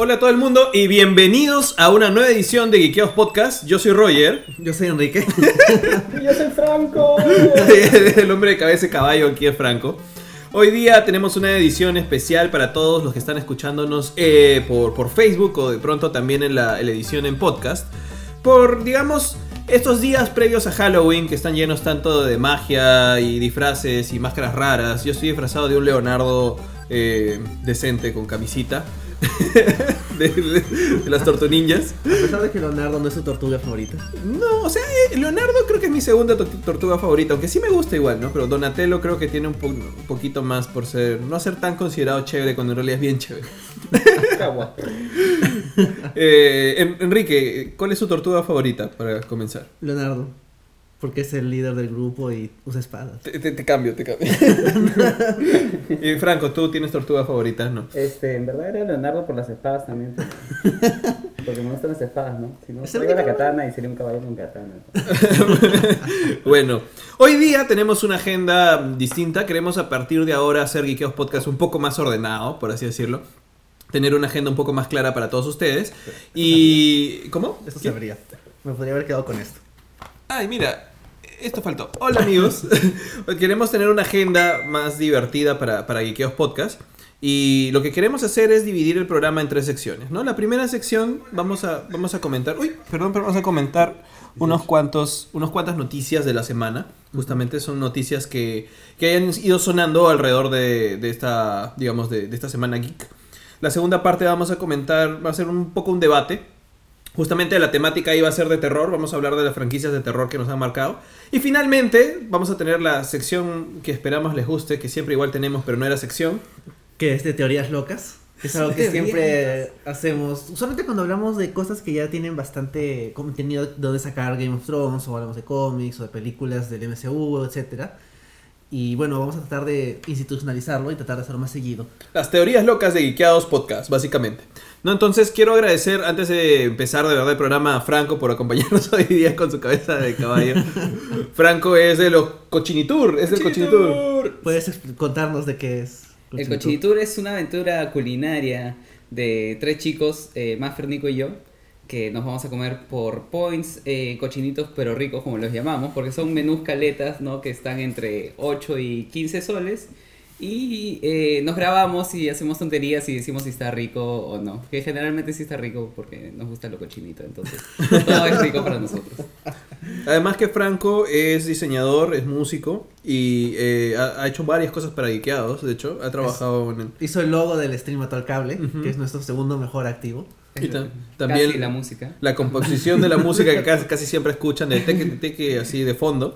Hola a todo el mundo y bienvenidos a una nueva edición de Geekeos Podcast. Yo soy Roger. Yo soy Enrique. Yo soy Franco. el hombre de cabeza de caballo aquí es Franco. Hoy día tenemos una edición especial para todos los que están escuchándonos eh, por, por Facebook o de pronto también en la, en la edición en podcast. Por, digamos, estos días previos a Halloween que están llenos tanto de magia y disfraces y máscaras raras. Yo estoy disfrazado de un Leonardo eh, decente con camisita. de, de- de las tortuninjas. A pesar de que Leonardo no es su tortuga favorita. No, o sea, eh, Leonardo creo que es mi segunda to- tortuga favorita, aunque sí me gusta igual, ¿no? Pero Donatello creo que tiene un, po- un poquito más por ser, no ser tan considerado chévere cuando en realidad es bien chévere. Eh, En- Enrique, ¿cuál es su tortuga favorita para comenzar? Leonardo. Porque es el líder del grupo y usa espadas. Te, te- te cambio, te cambio. y Franco, ¿tú tienes tortuga favorita? No. Este, en verdad era Leonardo por las espadas también. Porque me gustan las espadas, ¿no? Si no, traigo la katana y sería un caballo con katana. bueno, hoy día tenemos una agenda distinta. Queremos a partir de ahora hacer Geekeos Podcast un poco más ordenado, por así decirlo. Tener una agenda un poco más clara para todos ustedes. Y. ¿Cómo? Esto vería. Me podría haber quedado con esto. Ay, mira, esto faltó. Hola amigos. queremos tener una agenda más divertida para, para Geekeos Podcast. Y lo que queremos hacer es dividir el programa en tres secciones, ¿no? La primera sección vamos a, vamos a comentar... Uy, perdón, pero vamos a comentar unos cuantos, unos cuantas noticias de la semana. Justamente son noticias que, que hayan ido sonando alrededor de, de esta, digamos, de, de esta semana geek. La segunda parte vamos a comentar, va a ser un poco un debate Justamente la temática iba a ser de terror, vamos a hablar de las franquicias de terror que nos han marcado. Y finalmente vamos a tener la sección que esperamos les guste, que siempre igual tenemos, pero no era sección. Que es de teorías locas. Es algo que siempre hacemos. Usualmente cuando hablamos de cosas que ya tienen bastante contenido de donde sacar Game of Thrones, o hablamos de cómics, o de películas del MCU, etcétera. Y bueno, vamos a tratar de institucionalizarlo y tratar de hacerlo más seguido. Las teorías locas de Geekeados Podcast, básicamente. No, entonces quiero agradecer, antes de empezar de verdad el programa, a Franco por acompañarnos hoy día con su cabeza de caballo. Franco es de los Cochinitur, es del Cochinitur. ¿Puedes contarnos de qué es? El Cochinitur es una aventura culinaria de tres chicos, eh, Maffer, Nico y yo, que nos vamos a comer por points, eh, cochinitos pero ricos como los llamamos, porque son menús caletas, ¿no? Que están entre 8 y 15 soles. Y eh, nos grabamos y hacemos tonterías y decimos si está rico o no. Que generalmente sí está rico porque nos gusta lo cochinito, entonces todo es rico para nosotros. Además que Franco es diseñador, es músico y eh, ha, ha hecho varias cosas para Geekeados, de hecho, ha trabajado en... Hizo el logo del stream al Cable, Ujú. que es nuestro segundo mejor activo. Y ta- Casi también la música. la composición de la música que casi, casi siempre escuchan, de teque, teque así de fondo.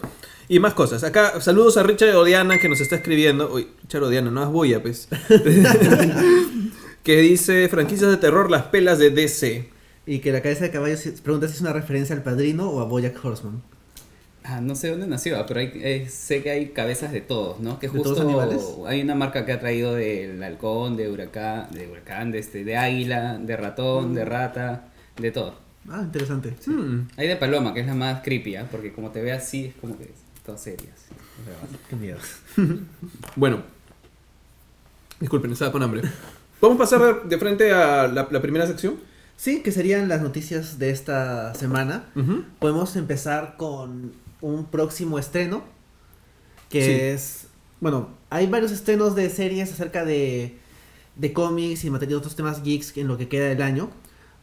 Y más cosas. Acá, saludos a Richard Odiana que nos está escribiendo. Uy, Richard Odiana, no es bulla, pues. que dice, franquicias de terror, las pelas de DC. Y que la cabeza de caballo pregunta si es una referencia al padrino o a Bojack Horseman. Ah, no sé dónde nació, pero hay, eh, sé que hay cabezas de todos, ¿no? Que ¿De todos justo animales? hay una marca que ha traído del halcón, de huracán, de huracán, de este, de águila, de ratón, de rata, de todo. Ah, interesante. Sí. Hmm. Hay de paloma, que es la más creepy, ¿ah? porque como te ve así es como que es todo serio. así. Qué miedo. Bueno. Disculpen, estaba con hambre. ¿Podemos pasar de, frente a la, la primera sección? Sí, que serían las noticias de esta semana. Podemos empezar con un próximo estreno. Que Sí. es. Bueno, hay varios estrenos de series acerca de, de cómics y materia de otros temas geeks en lo que queda del año.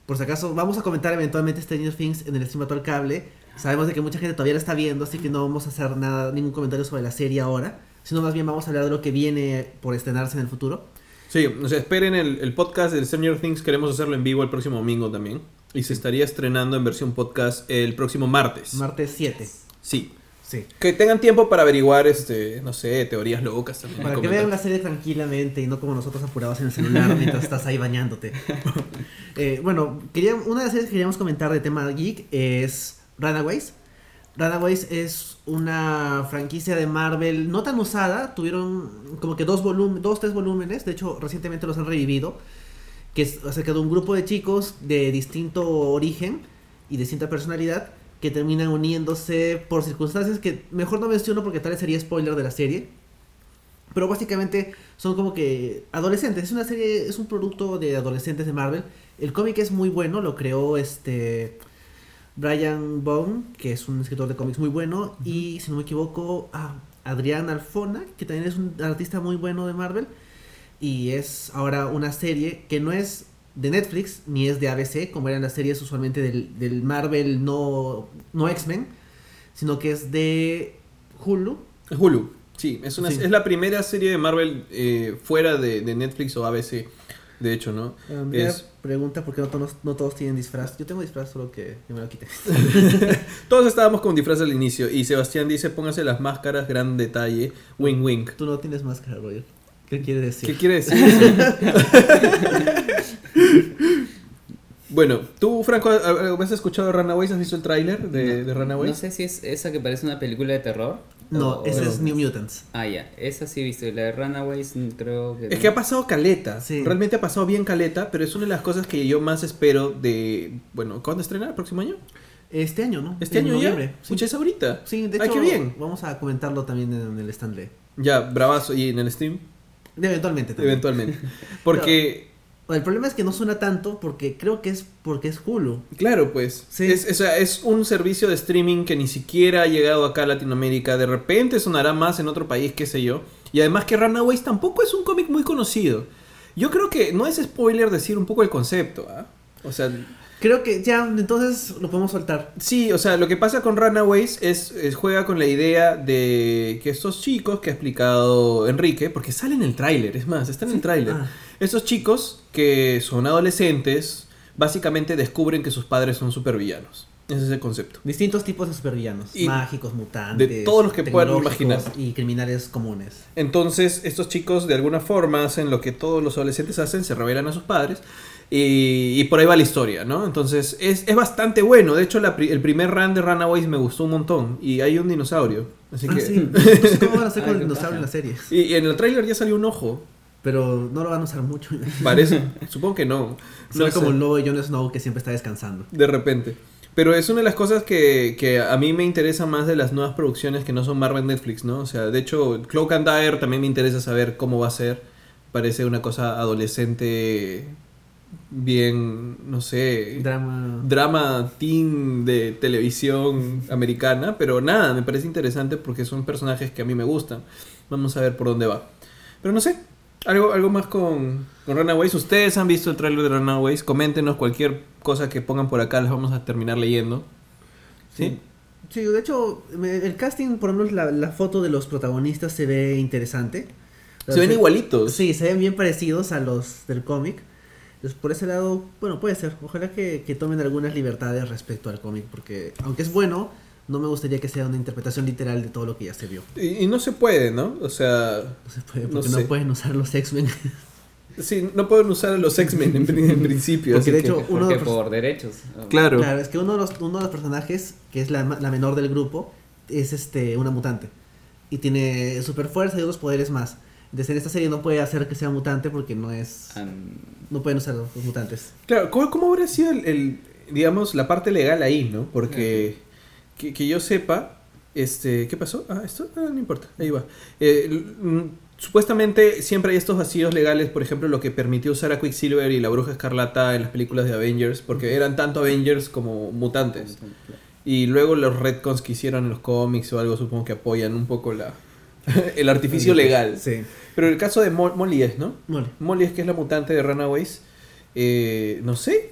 Por si acaso, vamos a comentar eventualmente Stranger Things en el stream al cable. Sabemos de que mucha gente todavía la está viendo, así que no vamos a hacer nada, ningún comentario sobre la serie ahora. Sino más bien vamos a hablar de lo que viene por estrenarse en el futuro. Sí, o sea, esperen el, el podcast del Stranger Things. Queremos hacerlo en vivo el próximo domingo también. Y se estaría estrenando en versión podcast el próximo martes. Martes 7. Sí. Sí. Que tengan tiempo para averiguar, este, no sé, teorías locas también. Para que vean la serie tranquilamente y no como nosotros apurados en el celular mientras estás ahí bañándote. Eh, bueno, quería, una de las series que queríamos comentar de tema geek es Runaways. Runaways es una franquicia de Marvel no tan usada, tuvieron como que dos volúmenes, dos, tres volúmenes, de hecho recientemente los han revivido, que es acerca de un grupo de chicos de distinto origen y distinta personalidad que terminan uniéndose por circunstancias que mejor no menciono porque tal vez sería spoiler de la serie. Pero básicamente son como que adolescentes. Es una serie, es un producto de adolescentes de Marvel. El cómic es muy bueno, lo creó este Brian Bone, que es un escritor de cómics muy bueno. Y si no me equivoco, ah, Adrián Alfona, que también es un artista muy bueno de Marvel. Y es ahora una serie que no es de Netflix ni es de ABC, como eran las series usualmente del, del Marvel no, no X-Men, sino que es de Hulu. Hulu, sí, es, una, Sí. es la primera serie de Marvel eh, fuera de, de Netflix o ABC, de hecho, ¿no? Andrea Es- pregunta por qué no todos, no todos tienen disfraz. Yo tengo disfraz, solo que yo me lo quité. Todos estábamos con disfraz al inicio y Sebastián dice, póngase las máscaras, gran detalle, wing wing. Tú no tienes máscara, Roger. ¿Qué quiere decir? ¿Qué quiere decir eso? bueno, tú, Franco, ¿has escuchado Runaways? ¿Has visto el tráiler de, de Runaways? No sé si es esa que parece una película de terror. No, o- o- es New Mutants. Ah, ya. Esa sí he visto. Y la de Runaways mm, creo que. Es no. que ha pasado caleta. Sí. Realmente ha pasado bien caleta, pero es una de las cosas que yo más espero de... Bueno, ¿cuándo estrena? ¿El próximo año? Este año, ¿no? ¿Este En año noviembre. ya? Sí. Es ahorita. Sí, de Ay, hecho, qué bien. vamos a comentarlo también en el stand de. Ya, bravazo. ¿Y en el Steam? Eventualmente también. Eventualmente. Porque... El problema es que no suena tanto porque creo que es porque es Hulu. Claro, pues. Sí. Es, es un servicio de streaming que ni siquiera ha llegado acá a Latinoamérica. De repente sonará más en otro país, qué sé yo. Y además que Runaways tampoco es un cómic muy conocido. Yo creo que no es spoiler decir un poco el concepto, ¿ah? O sea, Creo que ya, entonces lo podemos soltar. sí, o sea, lo que pasa con Runaways es, es juega con la idea de que estos chicos que ha explicado Enrique, porque sale en el tráiler, es más, está en el tráiler. Ah. Estos chicos que son adolescentes, básicamente descubren que sus padres son supervillanos. Ese es el concepto. Distintos tipos de supervillanos. Y mágicos, mutantes. de todos los que puedan imaginar. Y criminales comunes. Entonces, estos chicos de alguna forma hacen lo que todos los adolescentes hacen, se revelan a sus padres. Y, y por ahí va la historia, ¿no? Entonces, es, es bastante bueno. De hecho, la el primer run de Runaways me gustó un montón. Y hay un dinosaurio. Así Ah, que. sí. No sé cómo van a hacer con el dinosaurio en la serie. Y, y en el tráiler ya salió un ojo. Pero no lo van a usar mucho. Parece. Supongo que no. No ve como el lobo de Jon Snow que siempre está descansando. De repente. Pero es una de las cosas que, que a mí me interesa más de las nuevas producciones que no son Marvel Netflix, ¿no? O sea, de hecho, Cloak and Dagger también me interesa saber cómo va a ser. Parece una cosa adolescente, bien, no sé, Drama. drama teen de televisión americana, pero nada, me parece interesante porque son personajes que a mí me gustan. Vamos a ver por dónde va. Pero no sé, algo, algo más con, con Runaways. Ustedes han visto el trailer de Runaways, coméntenos cualquier cosa que pongan por acá, las vamos a terminar leyendo. ¿Sí? Sí, de hecho, el casting, por lo menos la, la foto de los protagonistas se ve interesante. Se ven igualitos. Sí, se ven bien parecidos a los del cómic. Entonces, por ese lado, bueno, puede ser. Ojalá que, que tomen algunas libertades respecto al cómic, porque aunque es bueno, no me gustaría que sea una interpretación literal de todo lo que ya se vio. Y, y no se puede, ¿no? O sea, No se puede, No porque no, sé. pueden usar los X-Men. sí, no pueden usar a los X-Men en, en principio. Porque así de que- hecho, uno Porque de los- por derechos. claro. Claro, es que uno de los, uno de los personajes, que es la, la menor del grupo, es este una mutante. Y tiene super fuerza y otros poderes más. Entonces en esta serie no puede hacer que sea mutante porque no es... No pueden usar los mutantes. Claro, ¿cómo, cómo habría sido el, el, digamos, la parte legal ahí, no? Porque que, que yo sepa, este, ¿qué pasó? Ah, esto, ah, no importa, ahí va. Eh, l- mm, supuestamente siempre hay estos vacíos legales, por ejemplo, lo que permitió usar a Quicksilver y la Bruja Escarlata en las películas de Avengers, porque eran tanto Avengers como mutantes. Y luego los retcons que hicieron en los cómics o algo, supongo que apoyan un poco la el artificio legal. Sí. Pero el caso de Mo- Molly es, ¿no? Mole. Molly es que es la mutante de Runaways. Eh, no sé.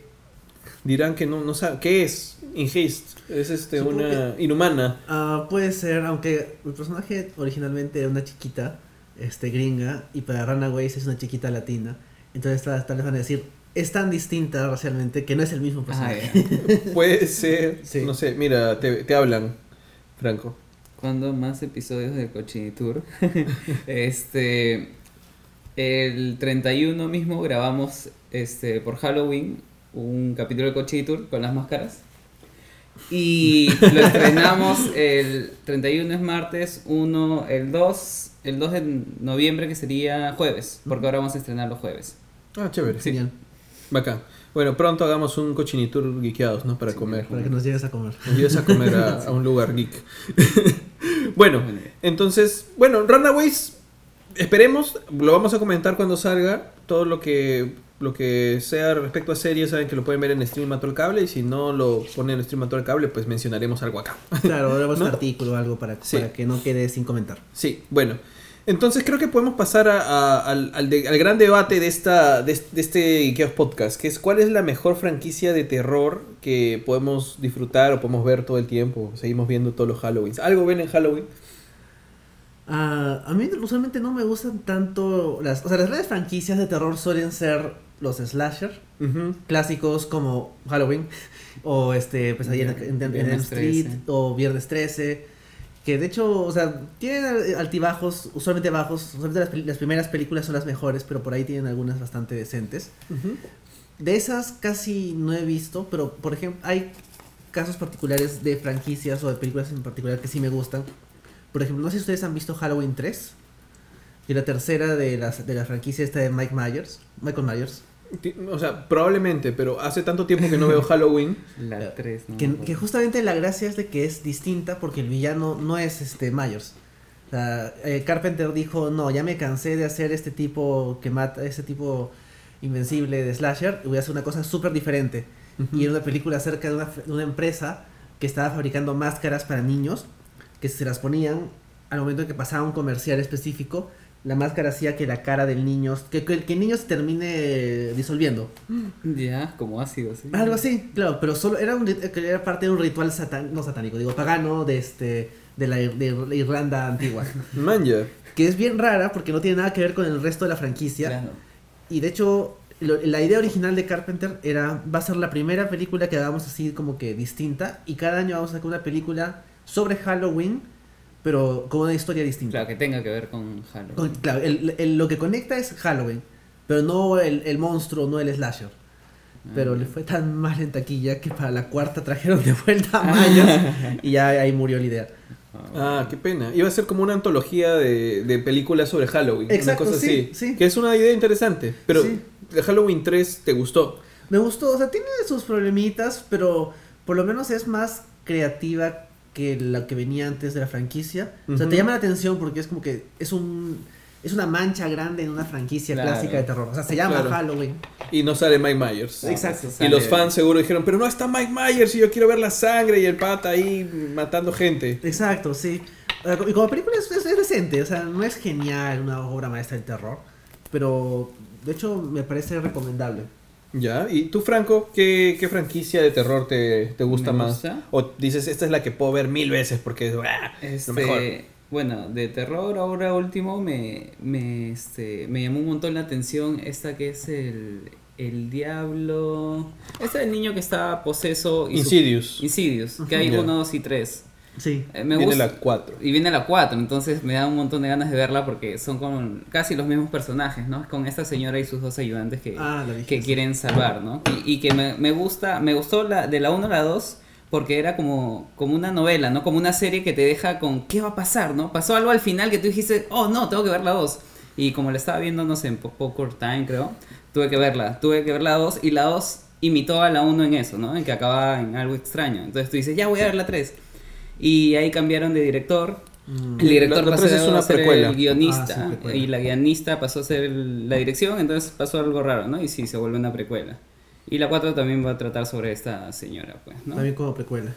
Dirán que no, no sabe. ¿Qué es? In Haste. Es este, Supongo una inhumana. Ah, puede ser, aunque el personaje originalmente era una chiquita este, gringa y para Runaways es una chiquita latina. Entonces tal, tal vez van a decir, es tan distinta racialmente que no es el mismo Ah, personaje. Puede ser. Sí. No sé, mira, te, te hablan, Franco. ¿Cuándo más episodios de Cochinitur? este. El 31 mismo grabamos este por Halloween un capítulo de Cochinitur con las máscaras. Y lo estrenamos el 31 es martes, 1 el 2, el 2 de noviembre que sería jueves, porque ahora vamos a estrenar los jueves. Ah, chévere. Genial, Bacán. Bueno, pronto hagamos un cochinitur geekeados, ¿no? Para Sí, comer. para que nos lleves a comer. Nos lleves a comer a, a un lugar geek. bueno, entonces, bueno, Runaways esperemos, lo vamos a comentar cuando salga. Todo lo que lo que sea respecto a series, saben que lo pueden ver en Stream Mató el Cable. Y si no lo ponen en Stream Mató el Cable, pues mencionaremos algo acá. Claro, haremos ¿No? un artículo o algo para, Sí. para que no quede sin comentar. Sí, bueno. Entonces creo que podemos pasar a- a- al, al de- al gran debate de, esta, de, este- de este Ikeos Podcast, que es cuál es la mejor franquicia de terror que podemos disfrutar o podemos ver todo el tiempo. Seguimos viendo todos los Halloweens. ¿Algo ven en Halloween? Ah, a mí usualmente no me gustan tanto las... O sea, las grandes franquicias de terror suelen ser los slasher, clásicos como Halloween o este Pesadilla en, en- en Street 13. o Viernes 13 que de hecho o sea tienen altibajos usualmente bajos usualmente las, primeras películas son las mejores pero por ahí tienen algunas bastante decentes. De esas casi no he visto pero por ejemplo hay casos particulares de franquicias o de películas en particular que sí me gustan. Por ejemplo no sé si ustedes han visto Halloween 3 y la tercera de las de la franquicia esta de Mike Myers Michael Myers O sea, probablemente, pero hace tanto tiempo que no veo Halloween. La 3, ¿no? Que, que justamente la gracia es de que es distinta porque el villano no es este Myers. O sea, eh, Carpenter dijo, no, ya me cansé de hacer este tipo que mata, este tipo invencible de slasher, y voy a hacer una cosa súper diferente. Y era una película acerca de una, de una empresa que estaba fabricando máscaras para niños, que se las ponían al momento en que pasaba un comercial específico, la máscara hacía que la cara del niño, que, que, que el niño se termine disolviendo. Ya, como ácido, sí. Algo así, claro, pero solo era, un, era parte de un ritual satán, no satánico, digo pagano de este de la, de la Irlanda antigua, Manja. que es bien rara porque no tiene nada que ver con el resto de la franquicia Claro. y de hecho lo- la idea original de Carpenter era va a ser la primera película que hagamos así como que distinta y cada año vamos a sacar una película sobre Halloween pero con una historia distinta. Claro, que tenga que ver con Halloween. Con- claro, el- el- lo que conecta es Halloween, pero no el, el monstruo, no el slasher. Pero Ah, le fue tan mal en taquilla que para la cuarta trajeron de vuelta a Myers y ya ahí murió la idea. ah, Ah, qué pena. Iba a ser como una antología de, de películas sobre Halloween. Exacto, una cosa sí, así. sí. Que es una idea interesante. Pero Sí. de Halloween 3 te gustó. Me gustó, o sea, tiene sus problemitas, pero por lo menos es más creativa que la que venía antes de la franquicia. O sea, te llama la atención porque es como que es un es una mancha grande en una franquicia Claro. clásica de terror. O sea, se llama Claro. Halloween. Y no sale Mike Myers. No, Exacto. Y los fans seguro dijeron, pero no está Mike Myers y yo quiero ver la sangre y el pata ahí matando gente. Exacto, sí. Y como película es, es- es decente, o sea, no es genial una obra maestra del terror, pero de hecho me parece recomendable. Ya, y tú Franco, ¿qué, qué franquicia de terror te, te gusta Me más? gusta. O dices, esta es la que puedo ver mil veces porque es ¡ah! Este, lo mejor. bueno, de terror ahora último me, me, este, me llamó un montón la atención esta que es el, el diablo. Este del niño que está poseso. y su- Insidious. Insidious, que hay uno, dos y tres. Sí. Eh, me Viene gusta. la 4. Y viene la 4, entonces me da un montón de ganas de verla porque son con casi los mismos personajes, ¿no? Con esta señora y sus dos ayudantes que, Ah, que quieren salvar, ¿no? Y, y que me, me gusta, me gustó la, de la 1 a la 2 porque era como, como una novela, ¿no? Como una serie que te deja con qué va a pasar, ¿no? Pasó algo al final que tú dijiste, oh no, tengo que ver la 2. Y como la estaba viendo, no sé, en po- Poker Time creo, tuve que verla, tuve que ver la 2 y la 2 imitó a la 1 en eso, ¿no? En que acaba en algo extraño. Entonces tú dices, ya voy a ver la 3. Y ahí cambiaron de director. Mm. El director La- la pasó es a una ser precuela. el guionista Ah, sí, y la guionista pasó a ser el- la dirección, entonces pasó algo raro, ¿no? Y sí, se vuelve una precuela. Y la 4 también va a tratar sobre esta señora, pues, ¿no? También como precuela.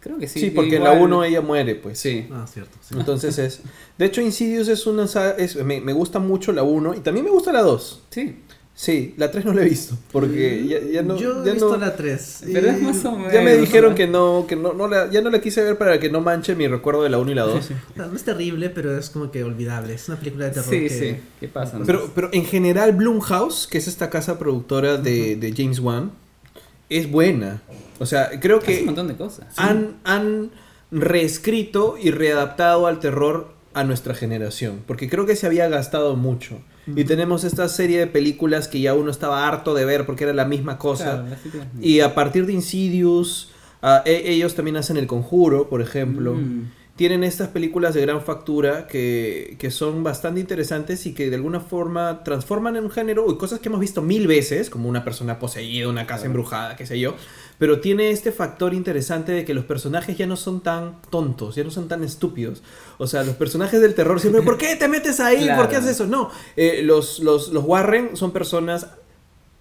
Creo que sí. Sí, porque en igual- la 1 ella muere, pues. Sí. Ah, cierto. sí. Entonces es... De hecho, Insidious es una es- me, me gusta mucho la 1 y también me gusta la 2. Sí. Sí, la 3 no la he visto. Porque ya, ya no... Yo ya he visto no- la 3. Pero es más o menos. Ya me dijeron que no, que no, no la, ya no la quise ver para que no manche mi recuerdo de la 1 y la 2. No es terrible, pero es como que olvidable. Es una película de terror Sí, que... sí. ¿Qué pasa? no? Pero, pero en general Blumhouse, que es esta casa productora de, de James Wan, es buena. O sea, creo Hace un que montón de cosas. han, han reescrito y readaptado al terror a nuestra generación. Porque creo que se había gastado mucho. Y tenemos esta serie de películas que ya uno estaba harto de ver porque era la misma cosa. Claro, Y a partir de Insidious, ah, e- ellos también hacen El Conjuro, por ejemplo. Mm. Tienen estas películas de gran factura que, que son bastante interesantes y que de alguna forma transforman en un género y cosas que hemos visto mil veces, como una persona poseída, una casa embrujada, qué sé yo, pero tiene este factor interesante de que los personajes ya no son tan tontos, ya no son tan estúpidos. O sea, los personajes del terror siempre, ¿por qué te metes ahí? ¿Por qué haces eso? No, eh, los, los, los Warren son personas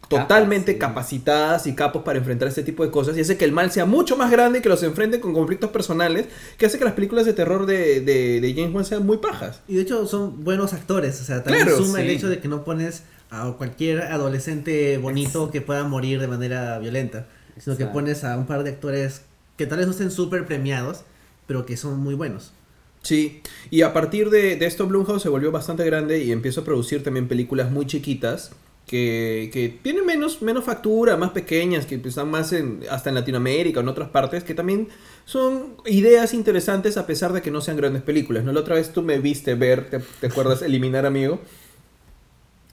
totalmente sí. capacitadas y capos para enfrentar este tipo de cosas y hace que el mal sea mucho más grande y que los enfrenten con conflictos personales que hace que las películas de terror de, de, de James Wan sean muy pajas. Y de hecho son buenos actores, o sea, también Claro, suma el hecho de que no pones a cualquier adolescente bonito que pueda morir de manera violenta, sino que pones a un par de actores que tal vez no estén súper premiados, pero que son muy buenos. Sí, y a partir de, de esto Blumhouse se volvió bastante grande y empezó a producir también películas muy chiquitas que, que tienen menos, menos factura, más pequeñas, que están más en, hasta en Latinoamérica o en otras partes, que también son ideas interesantes a pesar de que no sean grandes películas. ¿no? La otra vez tú me viste ver, ¿te, te acuerdas? Eliminar Amigo.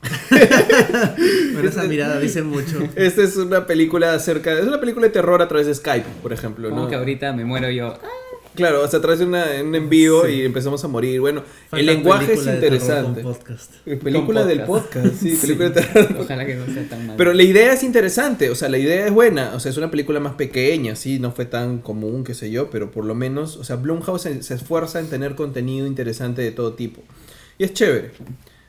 Pero esa mirada dice mucho. Esta es una película acerca, es una película de terror a través de Skype, por ejemplo. Como ¿no? que ahorita me muero yo. Claro, o sea, una- un envío Sí. y empezamos a morir. Bueno, Falta el lenguaje es de interesante. podcast. Eh, Película del podcast. sí, película de terror. Ojalá que no sea tan mal. Pero la idea es interesante, o sea, la idea es buena, o sea, es una película más pequeña, sí, no fue tan común, qué sé yo, pero por lo menos, o sea, Blumhouse se, se esfuerza en tener contenido interesante de todo tipo. Y es chévere.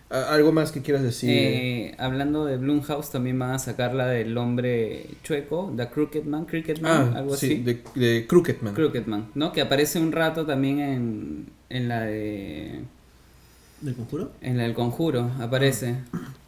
¿Algo más que quieras decir? Eh, hablando de Blumhouse, también van a sacar la del hombre chueco, The Crooked Man, Cricket Man, ah, algo sí, así. de, de Crooked Man. Crooked Man, ¿no? Que aparece un rato también en, en la de. ¿Del conjuro? En la del conjuro, aparece.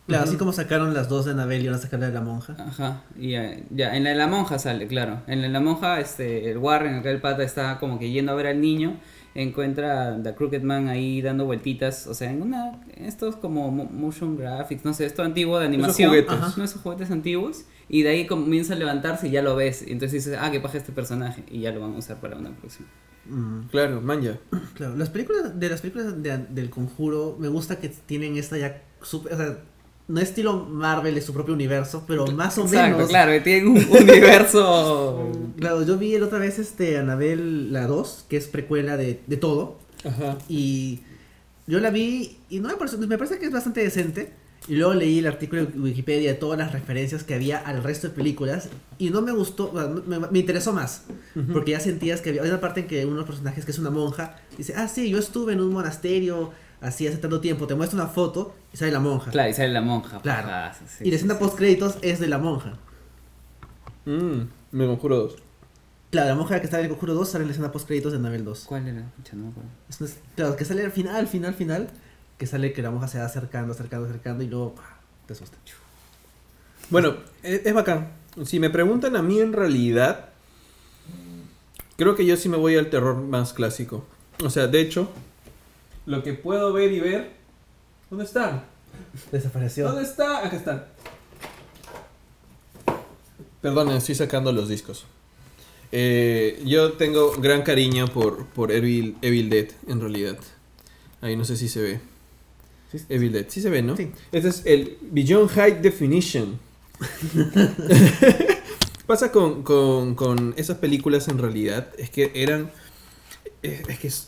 Claro, así como sacaron las dos de Anabel y van a sacar la de la monja. Ajá, y ya, ya, en la de la monja sale, claro. En la de la monja, este, el Warren, acá el pata, está como que yendo a ver al niño, encuentra a The Crooked Man ahí dando vueltitas, o sea, en una, estos como mo- motion graphics, no sé, esto antiguo de animación, juguetes. Ajá. no esos juguetes antiguos, y de ahí comienza a levantarse y ya lo ves, y entonces dices, ah, que paja este personaje, y ya lo van a usar para una próxima. Mm, Claro, manja. claro, las películas de las películas de- del conjuro me gusta que tienen esta ya super, o sea, no estilo Marvel es su propio universo, pero más o Exacto, menos. claro, tienen un universo... Claro, yo vi el otra vez este Anabel la 2, que es precuela de, de todo, Ajá. y yo la vi y no me parece, me parece que es bastante decente. Y luego leí el artículo de Wikipedia de todas las referencias que había al resto de películas y no me gustó, bueno, me, me interesó más, porque ya sentías que había hay una parte en que uno de los personajes que es una monja dice, ah sí, yo estuve en un monasterio así hace tanto tiempo, te muestra una foto y sale la monja. Claro, y sale la monja. Claro. pajazo, sí, y la escena sí. post créditos es de la monja. Mm, me conjuro dos. Claro, la monja que está en el Conjuro 2 sale en la escena post créditos de Anabel 2. ¿Cuál era? Pucha, no me acuerdo. Es una- claro, que sale al final, al final, al final, que sale que la monja se va acercando, acercando, acercando y luego ¡pah! te asusta. Bueno, es, es bacán. Si me preguntan a mí en realidad, creo que yo sí me voy al terror más clásico. O sea, de hecho, lo que puedo ver y ver... ¿Dónde está? Desapareció. ¿Dónde está? Acá está. Perdón, estoy sacando los discos. Eh, yo tengo gran cariño por, por Evil, Evil Dead, en realidad. Ahí no sé si se ve. Sí. Evil Dead, sí se ve, ¿no? Sí. Este es el Beyond High Definition. Pasa con, con, con esas películas en realidad, es que eran... Es, es que es-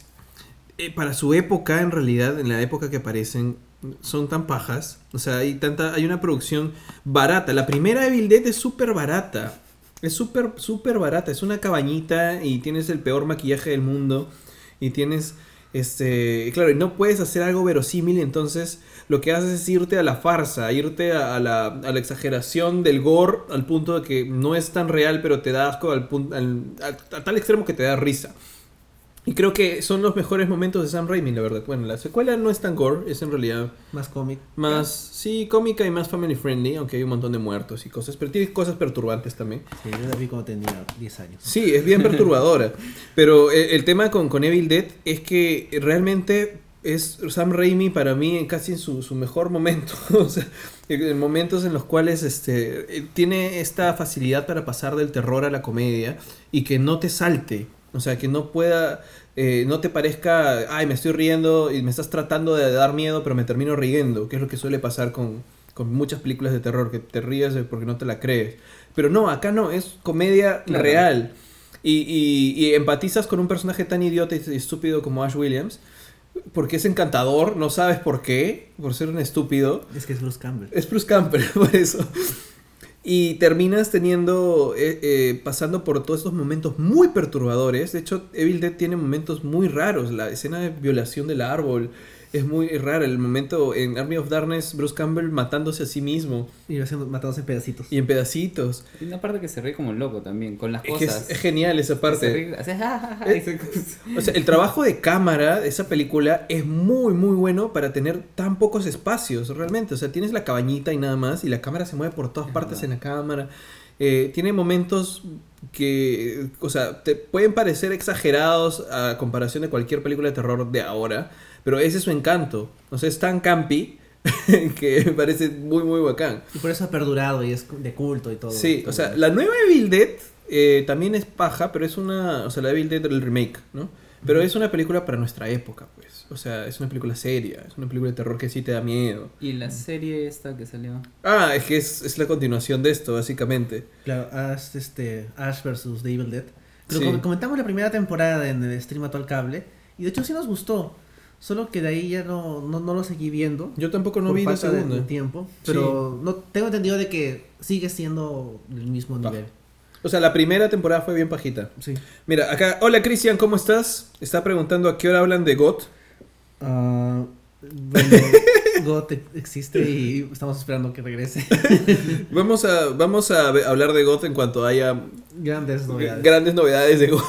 eh, para su época, en realidad, en la época que aparecen, son tan pajas. O sea, hay tanta, hay una producción barata. La primera Evil Dead es súper barata. Es súper, súper barata. Es una cabañita y tienes el peor maquillaje del mundo. Y tienes, este, claro, y no puedes hacer algo verosímil. Entonces, lo que haces es irte a la farsa, irte a, la, a la exageración del gore al punto de que no es tan real, pero te da asco al al- a tal extremo que te da risa. Y creo que son los mejores momentos de Sam Raimi, la verdad. Bueno, la secuela no es tan gore, es en realidad Más cómic. más, sí, cómica y más family friendly, aunque hay un montón de muertos y cosas, pero tiene cosas perturbantes también. Sí, yo la vi cuando tenía 10 años. Sí, es bien perturbadora. pero el, el tema con, con Evil Dead es que realmente es Sam Raimi para mí casi en su, su mejor momento. o sea, en momentos en los cuales este, eh, tiene esta facilidad para pasar del terror a la comedia y que no te salte. O sea, que no pueda, eh, no te parezca, ay, me estoy riendo y me estás tratando de dar miedo, pero me termino riendo, que es lo que suele pasar con, con muchas películas de terror, que te ríes porque no te la crees. Pero no, acá no, es comedia Claro. real. Y, y- y empatizas con un personaje tan idiota y estúpido como Ash Williams. Porque es encantador, no sabes por qué, por ser un estúpido. Es que es Bruce Campbell. Es Bruce Campbell, por eso. Y terminas teniendo, eh, eh, pasando por todos estos momentos muy perturbadores. De hecho, Evil Dead tiene momentos muy raros. La escena de violación del árbol es muy rara. El momento en Army of Darkness, Bruce Campbell matándose a sí mismo Y va siendo matados en pedacitos. y en pedacitos. Hay una parte que se ríe como loco también, con las Es, que cosas. es, es genial esa Se parte. ríe, hace ja, ja, ja, y se- O sea, el trabajo de cámara de esa película es muy, muy bueno para tener tan pocos espacios, realmente. O sea, tienes la cabañita y nada más, y la cámara se mueve por todas Es partes verdad. en la cámara. Eh, tiene momentos que, o sea, te pueden parecer exagerados a comparación de cualquier película de terror de ahora, pero ese es su encanto. O sea, es tan campi que me parece muy, muy bacán. Y por eso ha perdurado y es de culto y todo. Sí, todo o sea, eso. la nueva Evil Dead eh, también es paja, pero es una. O sea, la Evil Dead del remake, ¿no? Pero es una película para nuestra época, pues. O sea, es una película seria, es una película de terror que sí te da miedo. Y la serie esta que salió. Ah, es que es, es la continuación de esto, básicamente. Claro, Ash, este, Ash vs. The Evil Dead. Pero Sí. com- comentamos la primera temporada en el stream actual cable. Y de hecho sí nos gustó. Solo que de ahí ya no, no, no lo seguí viendo. Yo tampoco no vi la segunda. de tiempo. Pero no tengo entendido de que sigue siendo el mismo nivel. O sea, la primera temporada fue bien pajita. Sí. Mira, acá, hola Cristian, ¿cómo estás? Está preguntando a qué hora hablan de GOT. Ah, bueno, GOT existe y estamos esperando que regrese. Vamos a, vamos a hablar de GOT en cuanto haya Grandes novedades. grandes novedades de GOT.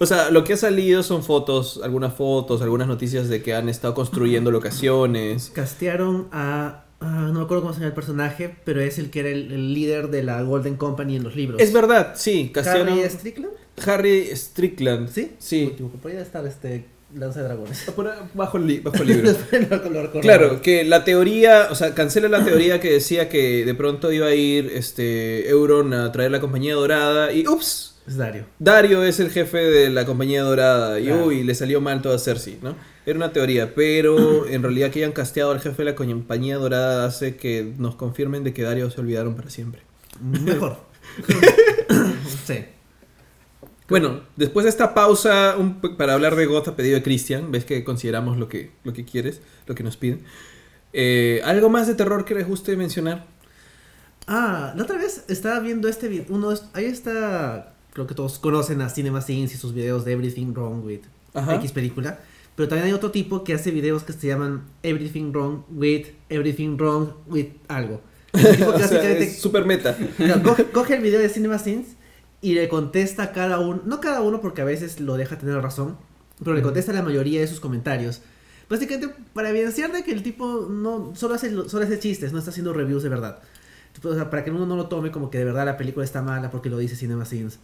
O sea, lo que ha salido son fotos, algunas fotos, algunas noticias de que han estado construyendo locaciones. Castearon a. no me acuerdo cómo se llama el personaje, pero es el que era el, el líder de la Golden Company en los libros. Es verdad, sí, castearon Harry Strickland. Harry Strickland. ¿Sí? Sí. Podría estar este. Lanza de Dragones. Por bajo el, li- bajo el libro. Claro, que la teoría, o sea, cancela la teoría que decía que de pronto iba a ir este Euron a traer la compañía dorada y ups, Es Dario. Dario es el jefe de la compañía dorada y Claro. uy, le salió mal todo a Cersei, ¿no? Era una teoría, pero en realidad que hayan casteado al jefe de la compañía dorada hace que nos confirmen de que Dario se olvidaron para siempre. Mejor. sí. Bueno, después de esta pausa un para hablar de Goth a pedido de Christian, ves que consideramos lo que, lo que quieres, lo que nos piden. Eh, ¿Algo más de terror que les guste mencionar? Ah, la otra vez estaba viendo este video. Uno, ahí está. Creo que todos conocen a Cinema Sins y sus videos de Everything Wrong with Ajá. X película. Pero también hay otro tipo que hace videos que se llaman Everything Wrong with Everything Wrong with algo. El tipo que O sea, básicamente es super meta. No, coge, coge el video de Cinema Sins y le contesta a cada uno, no cada uno porque a veces lo deja tener razón, pero le contesta a la mayoría de sus comentarios. Básicamente para evidenciar de que el tipo no solo hace, solo hace chistes, no está haciendo reviews de verdad. O sea, para que uno no lo tome como que de verdad la película está mala porque lo dice Cinema Sins.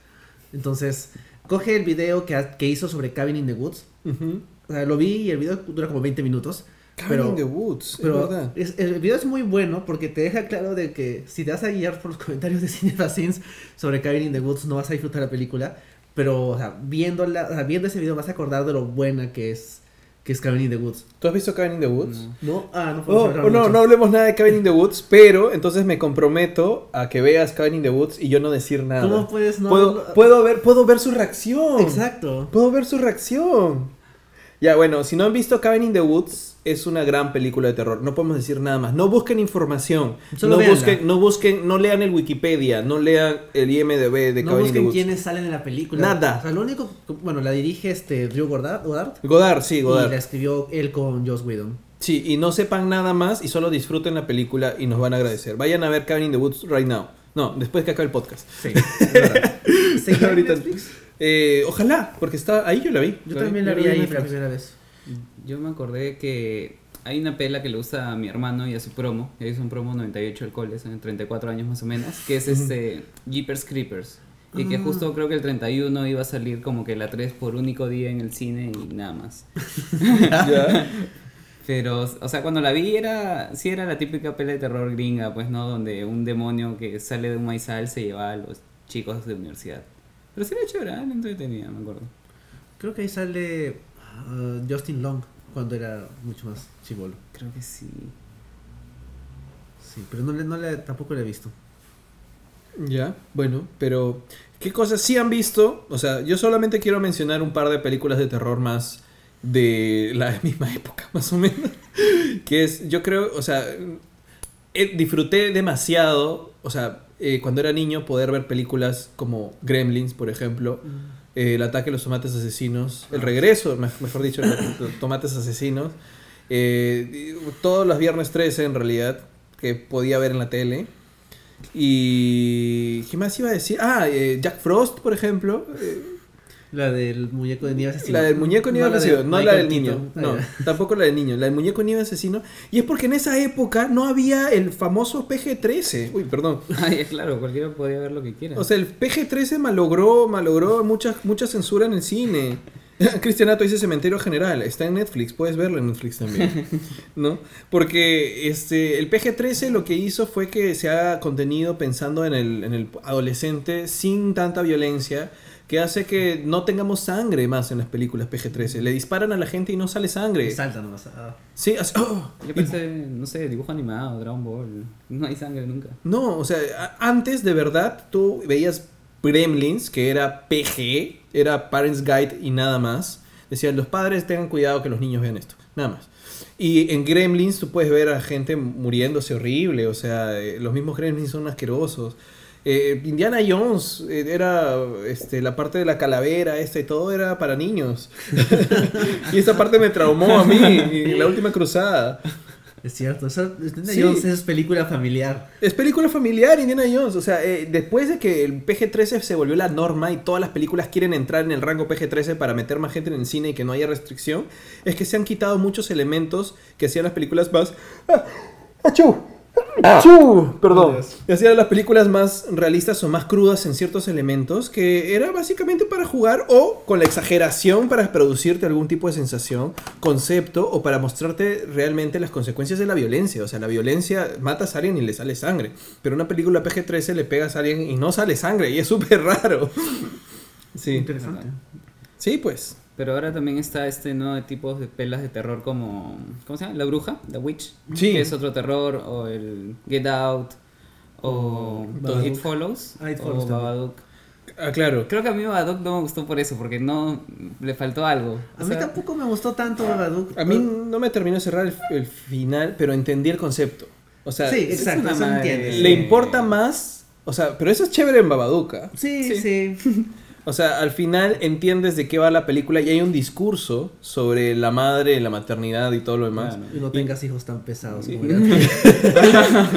Entonces, coge el video que, que hizo sobre Cabin in the Woods. O sea, lo vi y el video dura como 20 minutos. Cabin pero- in the Woods, Pero es verdad. es- el video es muy bueno porque te deja claro de que si te vas a guiar por los comentarios de Cinema Sins sobre Cabin in the Woods no vas a disfrutar la película. Pero, o sea, viéndola, o sea, viendo ese video vas a acordar de lo buena que es, que es Cabin in the Woods. ¿Tú has visto Cabin in the Woods? No. ¿No? Ah, no Oh, podemos hablar oh, no, mucho. no hablemos nada de Cabin in the Woods, pero entonces me comprometo a que veas Cabin in the Woods y yo no decir nada. ¿Cómo puedes no? puedo, puedo, ver, puedo ver su reacción. Exacto. Puedo ver su reacción. Ya, bueno, si no han visto Cabin in the Woods, es una gran película de terror. No podemos decir nada más. No busquen información. Solo no véanla. busquen, no busquen, no lean el Wikipedia, no lean el IMDB de No Cabin in the busquen Woods. quiénes salen en la película. Nada. O sea, lo único, bueno, la dirige este Drew Goddard, Goddard Godard, sí, y Godard. la escribió él con Joss Whedon. Sí, y no sepan nada más y solo disfruten la película y nos van a agradecer. Vayan a ver Cabin in the Woods right now. No, después que acabe el podcast. Sí, es verdad. ¿Seguirá en Ahorita- Netflix? Eh, ojalá, porque está ahí yo la vi. Yo también la vi ahí la primera vez. Yo me acordé que hay una pela que le gusta a mi hermano y a su promo, que es un promo 98 alcoholes, en 34 años más o menos, que es este Jeepers Creepers. Y que Ah. justo creo que el 31 iba a salir como que la 3 por único día en el cine y nada más. Ya. Pero, o sea, cuando la vi era, sí era la típica pela de terror gringa, pues, ¿no? Donde un demonio que sale de un maizal se lleva a los chicos de universidad. Pero sí era chévere, ¿eh? era entretenida, me acuerdo. Creo que ahí sale ah, Justin Long cuando era mucho más chivolo. Creo que sí. Sí, pero no le, no le, tampoco le he visto. Ya, bueno, pero ¿qué cosas sí han visto? O sea, yo solamente quiero mencionar un par de películas de terror más de la misma época, más o menos. Que es, yo creo, o sea, eh, disfruté demasiado, o sea, eh, cuando era niño poder ver películas como Gremlins, por ejemplo, eh, El ataque de los tomates asesinos, El regreso, me- mejor dicho, de los tomates asesinos, eh, todos los viernes 13 en realidad, que podía ver en la tele. Y. ¿Qué más iba a decir? Ah, eh, Jack Frost, por ejemplo. La del muñeco de nieve asesino. la del muñeco nieve No, de asesino, no la del niño. Ah, No, tampoco la del niño. La del muñeco nieve asesino. Y es porque en esa época no había el famoso PG-13. Uy, perdón. Ay, claro, cualquiera podría ver lo que quiera. O sea, el PG-13 malogró, malogró mucha, mucha censura en el cine. Cristianato dice Cementerio General, está en Netflix, puedes verlo en Netflix también, ¿no? Porque este, el PG-13 lo que hizo fue que se haga contenido pensando en el, en el adolescente sin tanta violencia, que hace que no tengamos sangre más en las películas PG-13. Le disparan a la gente y no sale sangre. Salta nomás. ah. Sí, así- ¡oh! Yo pensé, no sé, dibujo animado, Dragon Ball. No hay sangre nunca. No, o sea, antes de verdad tú veías Gremlins, que era PG, era Parents Guide y nada más. Decían, los padres tengan cuidado que los niños vean esto, nada más. Y en Gremlins tú puedes ver a gente muriéndose horrible, o sea, eh, los mismos Gremlins son asquerosos. Eh, Indiana Jones eh, era este, la parte de la calavera, esta y todo era para niños. y esa parte me traumó a mí, la última cruzada. Es cierto. Esa, Indiana Sí. Jones es película familiar. Es película familiar, Indiana Jones. O sea, eh, después de que el PG-13 se volvió la norma y todas las películas quieren entrar en el rango PG-13 para meter más gente en el cine y que no haya restricción, es que se han quitado muchos elementos que hacían las películas más. ¡Ah! ¡Achú! ¡Achú! Perdón. Que hacían las películas más realistas o más crudas en ciertos elementos que era básicamente para jugar o con la exageración para producirte algún tipo de sensación, concepto o para mostrarte realmente las consecuencias de la violencia. O sea, la violencia matas a alguien y le sale sangre. Pero una película PG-13 le pegas a alguien y no sale sangre y es súper raro. Sí. Interesante. Sí, pues. Pero ahora también está este nuevo tipo de pelas de terror como. ¿Cómo se llama? La bruja, The Witch. Sí. Que es otro terror. O el Get Out. O O It Babadook. Follows. Ah, It o Follows también. Babadook. Ah, claro. Creo que a mí Babadook no me gustó por eso, porque no le faltó algo. A O mí tampoco me gustó tanto Babadook. A mí no me terminó de cerrar el, el final, pero entendí el concepto. O sea, Sí, exacto, una eso madre. entiendes. le importa más. O sea, pero eso es chévere en Babaduca. Sí, Sí. sí. O sea, al final entiendes de qué va la película y hay un discurso sobre la madre, la maternidad y todo lo demás. Claro. Y no tengas hijos tan pesados. Sí. como era.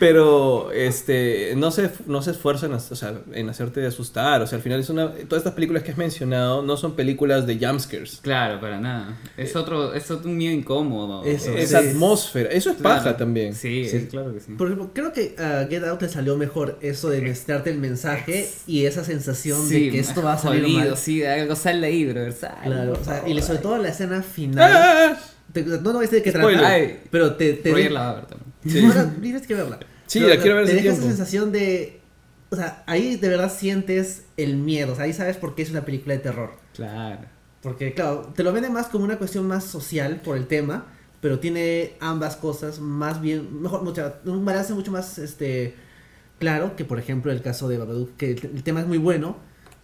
Pero este no se, no se esfuerzan o sea, en hacerte asustar. O sea, al final es una. Todas estas películas que has mencionado no son películas de jumpscares. Claro, para nada. Es otro, es otro miedo incómodo. Eso, Es sí. atmósfera. Eso es Claro. paja también. Sí, Sí. es claro que sí. Por ejemplo, creo que a Get Out le salió mejor eso de mezclarte el mensaje y esa sensación de que esto va a salir jodido, mal. sí, algo sale ahí, sale, Claro, o sea, y sobre todo la escena final. ¡Ah! te- no, no decir de qué trata, pero te, te Roger de- la va a ver también. Sí. Tienes que verla. Sí, Pero la quiero ver Te deja esa sensación de. O sea, ahí de verdad sientes el miedo. O sea, ahí sabes por qué es una película de terror. Claro. Porque, claro, te lo venden más como una cuestión más social por el tema, pero tiene ambas cosas más bien, mejor, mucha, un balance mucho más este claro que, por ejemplo, el caso de Babadook, que el, el tema es muy bueno,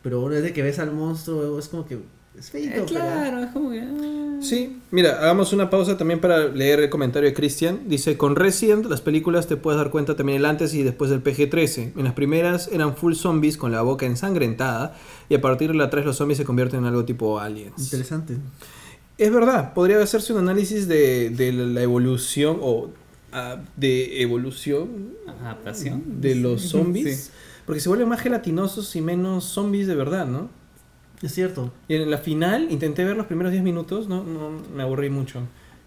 pero una vez de que ves al monstruo es como que es feito. Eh, pero- claro, es como que. ah. Sí, mira, hagamos una pausa también para leer el comentario de Christian. Dice, con Resident las películas te puedes dar cuenta también el antes y después del PG-13. En las primeras eran full zombies con la boca ensangrentada y a partir de la 3 los zombies se convierten en algo tipo aliens. Interesante. Es verdad, podría hacerse un análisis de, de la evolución o ah, de evolución Adaptación. de los zombies. Sí. Porque se vuelven más gelatinosos y menos zombies de verdad, ¿no? Es cierto. Y en la final intenté ver los primeros 10 minutos, no, no me aburrí mucho.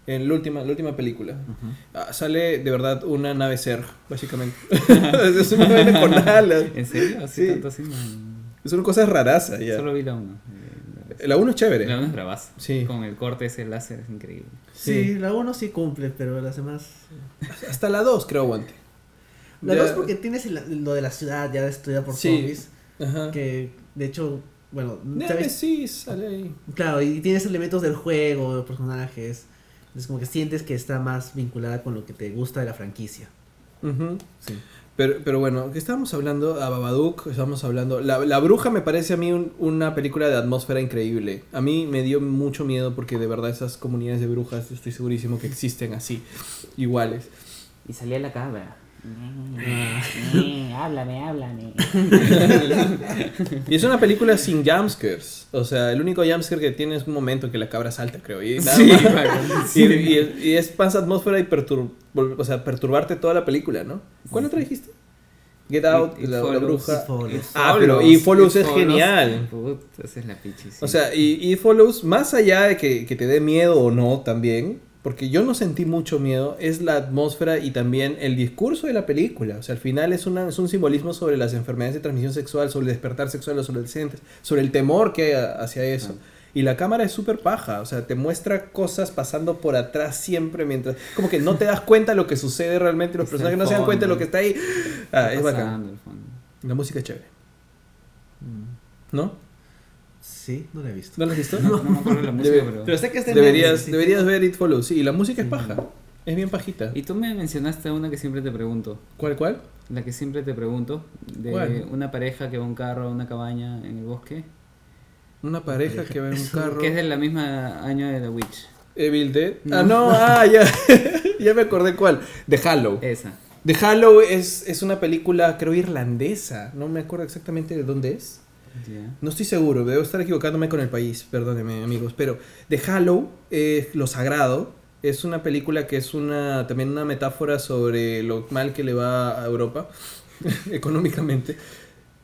En la última, la última película. Ah, sale de verdad una nave Zerg, básicamente. es una nave con alas. ¿En serio? Así Sí. tanto así. no. Son cosas raras ya. Solo vi la 1. La 1 es chévere. La 1 es bravaza. Sí. Con el corte ese láser es increíble. Sí, Sí. la 1 sí cumple, pero las demás... Hasta la 2 creo aguante. La Ya- 2 porque tienes el- lo de la ciudad ya destruida por Sí. zombies, Ajá. que de hecho, bueno, ¿sabes? Nemesis, sale ahí. Claro, y tienes elementos del juego, de personajes. Es como que sientes que está más vinculada con lo que te gusta de la franquicia. Ujú. Sí. Pero, pero bueno, ¿qué estábamos hablando? A Babadook, estábamos hablando. La, La Bruja me parece a mí un- una película de atmósfera increíble. A mí me dio mucho miedo porque de verdad esas comunidades de brujas, yo estoy segurísimo que existen así, iguales. Y salía la cabra. Háblame, háblame. Y es una película sin jumpscares. O sea, el único jumpscare que tiene es un momento en que la cabra salta, creo. Y, nada Sí, más. bueno, Y, y- y es más atmósfera y pertur- o sea, perturbarte toda la película, ¿no? ¿Cuál otra dijiste? Get Out, It la, la Follows, bruja. It Follows. Ah, pero It Follows es genial. Puta, es la sí. O sea, y It Follows, más allá de que, que te dé miedo o no también, porque yo no sentí mucho miedo, es la atmósfera y también el discurso de la película. O sea, al final es, una, es un simbolismo sobre las enfermedades de transmisión sexual, sobre el despertar sexual de los adolescentes, sobre el temor que hay hacia eso. Y la cámara es súper paja, o sea, te muestra cosas pasando por atrás siempre mientras... Como que no te das cuenta de lo que sucede realmente, los Está personajes no se dan cuenta de lo que está ahí. Ah, es bacán. La música es chévere, Mm. ¿no? Sí, no la he visto. ¿No lo has visto? No, no me acuerdo de la música, Debe- pero... Pero sé que está en Deberías, Netflix, deberías ver It Follows. Sí, la música es paja. Es bien pajita. Y tú me mencionaste una que siempre te pregunto. ¿Cuál, cuál? La que siempre te pregunto. De ¿Cuál? una pareja que va a un carro a una cabaña en el bosque. Una pareja que va en un carro. Que es del mismo año de The Witch. Evil Dead. No. Ah, no, ah, ya. ya me acordé cuál. The Hollow. Esa. The Hollow es, es una película, creo, irlandesa. No me acuerdo exactamente de dónde es. No estoy seguro, debo estar equivocándome con el país, perdónenme amigos, pero The Hollow, eh, Lo Sagrado, es una película que es una también una metáfora sobre lo mal que le va a Europa económicamente,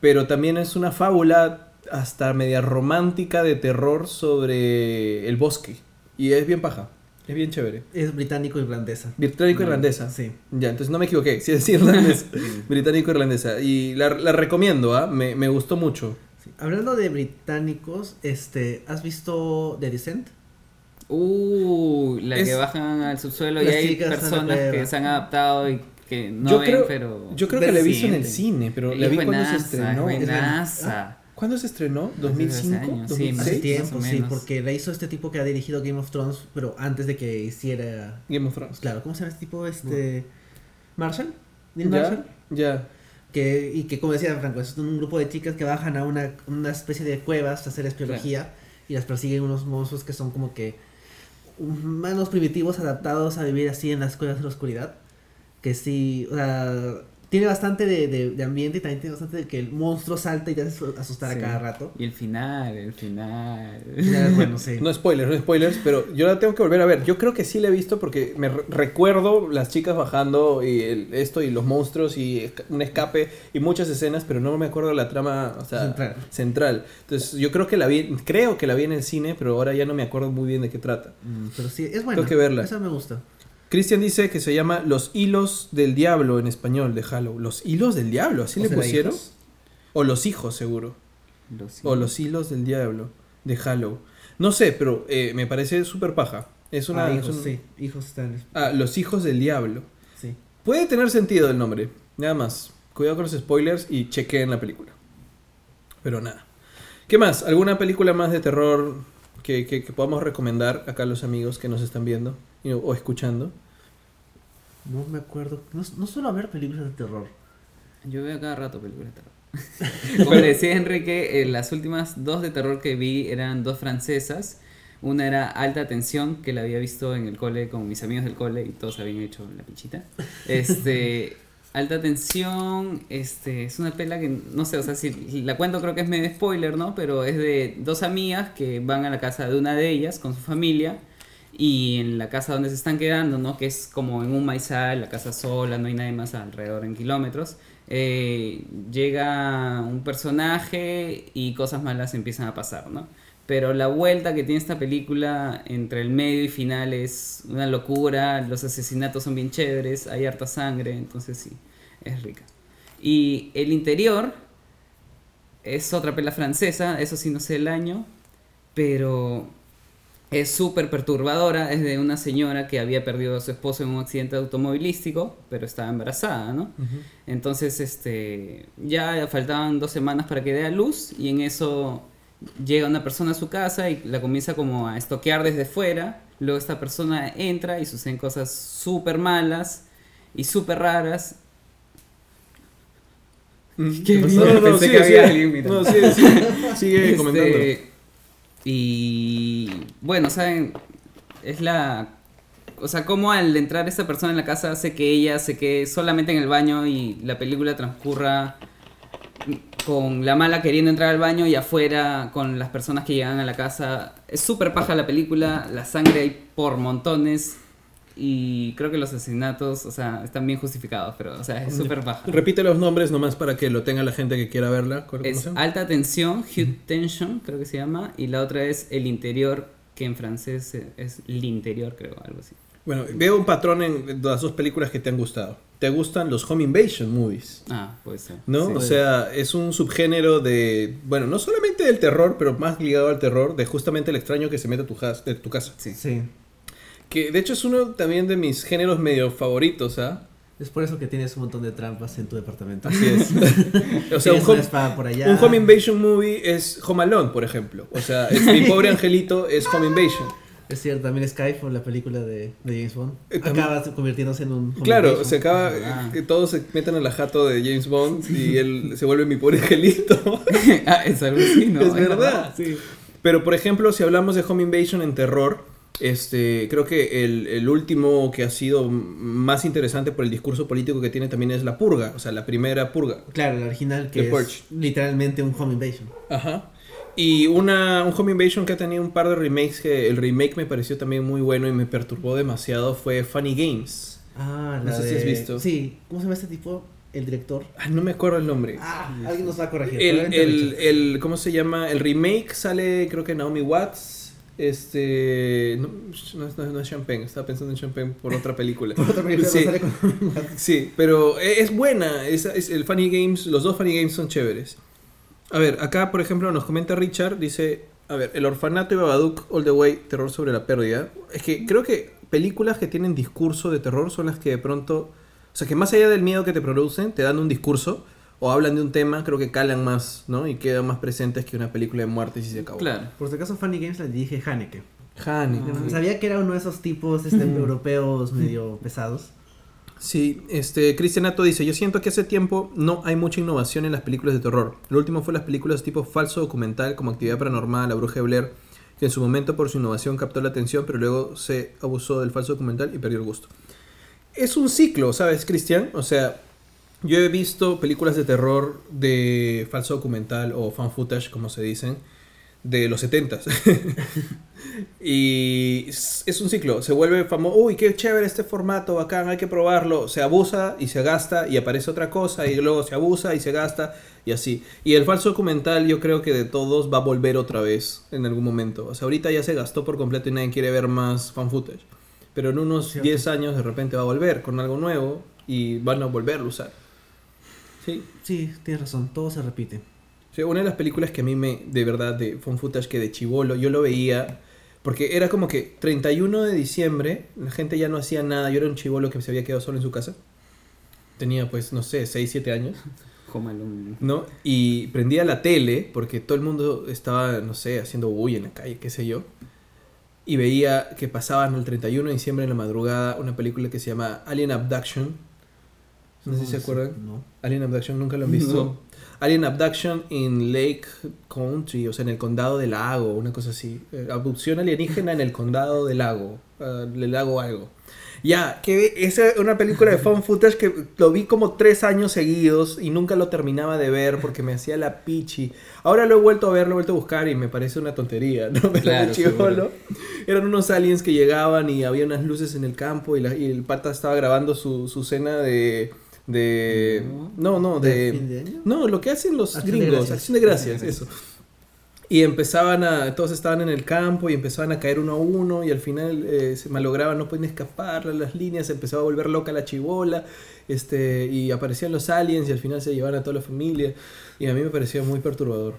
pero también es una fábula hasta media romántica de terror sobre el bosque y es bien paja, es bien chévere. Es británico-irlandesa. Británico-irlandesa. Sí. Ya, entonces no me equivoqué, sí es irlandés. Británico-irlandesa. Y la, la recomiendo, ¿ah? Me, me gustó mucho. Sí. Hablando de británicos, este, ¿has visto The Descent? Uh, la Es- que bajan al subsuelo y hay personas que se han adaptado y que no yo ven, creo, pero... yo creo que la he visto en el cine, pero la vi cuando se estrenó. es Es buenaza. ¿Cuándo se estrenó? Hace ¿2005? años, sí, Hace más- ¿2006? tiempo, o sí, porque la hizo este tipo que ha dirigido Game of Thrones, pero antes de que hiciera... Game of Thrones. Claro, ¿cómo se llama este tipo? Este... Marshall. Neil Marshall. Ya, ya. Que, y que como decía Franco, es un grupo de chicas que bajan a una, una especie de cuevas a hacer espeleología y las persiguen unos monstruos que son como que humanos primitivos adaptados a vivir así en las cuevas de la oscuridad. Que sí, o sea, tiene bastante de, de- de ambiente y también tiene bastante de que el monstruo salta y te hace asustar Sí. a cada rato. Y el final, el final. Ya, bueno, sí. No spoilers, no spoilers, pero yo la tengo que volver a ver. Yo creo que sí la he visto porque me re- recuerdo las chicas bajando y el- esto y los monstruos y un escape y muchas escenas, pero no me acuerdo la trama o sea, Central. central. Entonces yo creo que la vi, creo que la vi en el cine, pero ahora ya no me acuerdo muy bien de qué trata. Mm, Pero sí, es buena. Tengo que verla. Esa me gusta. Cristian dice que se llama Los hilos del diablo en español de Halo. Los hilos del diablo, así ¿O le pusieron. hijos? O los hijos, seguro. Los O los hilos del diablo de Halo. No sé, pero eh, me parece súper paja. Es una. Ah, es hijos, un- sí. Hijos están. Ah, los hijos del diablo. Sí. Puede tener sentido el nombre. Nada más. Cuidado con los spoilers y chequeen la película. Pero nada. ¿Qué más? ¿Alguna película más de terror que, que, que podamos recomendar acá a los amigos que nos están viendo o escuchando? No me acuerdo. No, no suelo ver películas de terror. Yo veo cada rato películas de terror. Como le decía Enrique, eh, las últimas dos de terror que vi eran dos francesas. Una era Alta Tensión, que la había visto en el cole con mis amigos del cole y todos habían hecho la pichita. Este, Alta Tensión, este, es una pela que, no sé, o sea, si la cuento creo que es medio spoiler, ¿no? Pero es de dos amigas que van a la casa de una de ellas con su familia y en la casa donde se están quedando, ¿no? Que es como en un maizal, la casa sola, no hay nadie más alrededor en kilómetros. eh, llega un personaje y cosas malas empiezan a pasar, ¿no? Pero la vuelta que tiene esta película entre el medio y final es una locura, los asesinatos son bien chéveres, hay harta sangre, entonces sí, es rica. Y el interior es otra pela francesa, eso sí no sé el año, pero es súper perturbadora, es de una señora que había perdido a su esposo en un accidente automovilístico, pero estaba embarazada, ¿no? Entonces, este, ya faltaban dos semanas para que dé a luz y en eso llega una persona a su casa y la comienza como a estoquear desde fuera. Luego esta persona entra y suceden cosas súper malas y súper raras ¿Qué No, no, no, Pensé sigue, que había sigue. No, sigue, sigue, sigue Este, comentando. Y bueno, saben, es la... O sea, como al entrar esta persona en la casa hace que ella se quede solamente en el baño y la película transcurra con la mala queriendo entrar al baño y afuera con las personas que llegan a la casa. Es súper paja la película, la sangre hay por montones y creo que los asesinatos, o sea, están bien justificados, pero, o sea, es súper paja. Repite los nombres nomás para que lo tenga la gente que quiera verla. ¿Cómo Es alta tensión, Hugh Tension, creo que se llama, y la otra es el interior, que en francés es el interior, creo, algo así. Bueno, veo un patrón en las dos películas que te han gustado. Te gustan los home invasion movies. Ah, puede ser. ¿No? Sí. o sea, es un subgénero de, bueno, no solamente del terror, pero más ligado al terror, de justamente el extraño que se mete a tu, tu casa. Sí. Sí. Que de hecho es uno también de mis géneros medio favoritos, ¿ah? Es por eso que tienes un montón de trampas en tu departamento. Así es. o sea, un home, espada por allá. un home invasion movie es Home Alone, por ejemplo. O sea, es mi pobre angelito es home invasion. Es cierto, también Skyfall, la película de, de James Bond. Eh, también- Acaba convirtiéndose en un. home Claro, invasion. se acaba Ah. que todos se meten en la jato de James Bond y él se vuelve mi pobre angelito. ah, es algo así, ¿no? Es verdad. Sí. Pero por ejemplo, si hablamos de Home Invasion en terror, este, creo que el, el último que ha sido más interesante por el discurso político que tiene también es La Purga, o sea, la primera Purga. Claro, la original que The es Purge. literalmente un home invasion. Ajá. Y una, un Home Invasion que ha tenido un par de remakes, que el remake me pareció también muy bueno y me perturbó demasiado, fue Funny Games. Ah, No la sé si has visto. Sí, ¿cómo se llama este tipo? El director. Ah, no me acuerdo el nombre. Ah, alguien nos va a corregir. El, el, el- ¿cómo se llama? El remake sale, creo que Naomi Watts. Este. No, no, es- no es- Champagne, estaba pensando en Champagne por otra película. Por otra película Sí. no sale con- Sí, pero e- es buena. Es, es- el Funny Games, los dos Funny Games son chéveres. A ver, acá por ejemplo nos comenta Richard, dice, a ver, el orfanato y Babadook All the Way, terror sobre la pérdida. Es que creo que películas que tienen discurso de terror son las que de pronto, o sea, que más allá del miedo que te producen, te dan un discurso o hablan de un tema, creo que calan más, ¿no? Y quedan más presentes que una película de muerte y se acabó. Claro. Por si acaso, Funny Games la dirige Haneke. Haneke. Ah. Sabía que era uno de esos tipos este, europeos medio pesados. Sí, este, Cristianato dice, yo siento que hace tiempo no hay mucha innovación en las películas de terror. Lo último fue las películas tipo falso documental como Actividad Paranormal, La Bruja de Blair, que en su momento por su innovación captó la atención, pero luego se abusó del falso documental y perdió el gusto. Es un ciclo, ¿sabes, Cristian? O sea, yo he visto películas de terror de falso documental o fan footage, como se dicen, de los 70s. y es un ciclo, se vuelve famoso, uy, qué chévere este formato, bacán, hay que probarlo, se abusa y se gasta y aparece otra cosa y luego se abusa y se gasta y así. Y el falso documental yo creo que de todos va a volver otra vez en algún momento. O sea, ahorita ya se gastó por completo y nadie quiere ver más fan footage. Pero en unos Cierto. 10 años de repente va a volver con algo nuevo y van a volverlo a usar. Sí, Sí, tienes razón, todo se repite. Sí, una de las películas que a mí me, de verdad, de fun footage que de chivolo, yo lo veía, porque era como que 31 de diciembre, la gente ya no hacía nada, yo era un chivolo que se había quedado solo en su casa, tenía pues, no sé, 6, 7 años. ¿no? Y prendía la tele, porque todo el mundo estaba, no sé, haciendo bulla en la calle, qué sé yo, y veía que pasaban el 31 de diciembre en la madrugada una película que se llama Alien Abduction, no sé si se acuerdan. No. Alien Abduction nunca lo han visto. No. Alien Abduction in Lake Country, o sea, en el condado del lago, una cosa así. Eh, abducción alienígena en el condado del lago, ah, del lago algo. Ya, que esa es una película de fan footage que lo vi como tres años seguidos y nunca lo terminaba de ver porque me hacía la pichi. Ahora lo he vuelto a ver, lo he vuelto a buscar y me parece una tontería, ¿no? Pero Claro, seguro. eran unos aliens que llegaban y había unas luces en el campo y, la- y el pata estaba grabando su, su cena de... de no, no, ¿De? No, lo que hacen los Acción gringos, acción de gracias, eso. Y empezaban a, todos estaban en el campo y empezaban a caer uno a uno y al final eh, se malograban, no podían escapar las líneas, se empezaba a volver loca la chibola, este, y aparecían los aliens y al final se llevaban a toda la familia y a mí me parecía muy perturbador.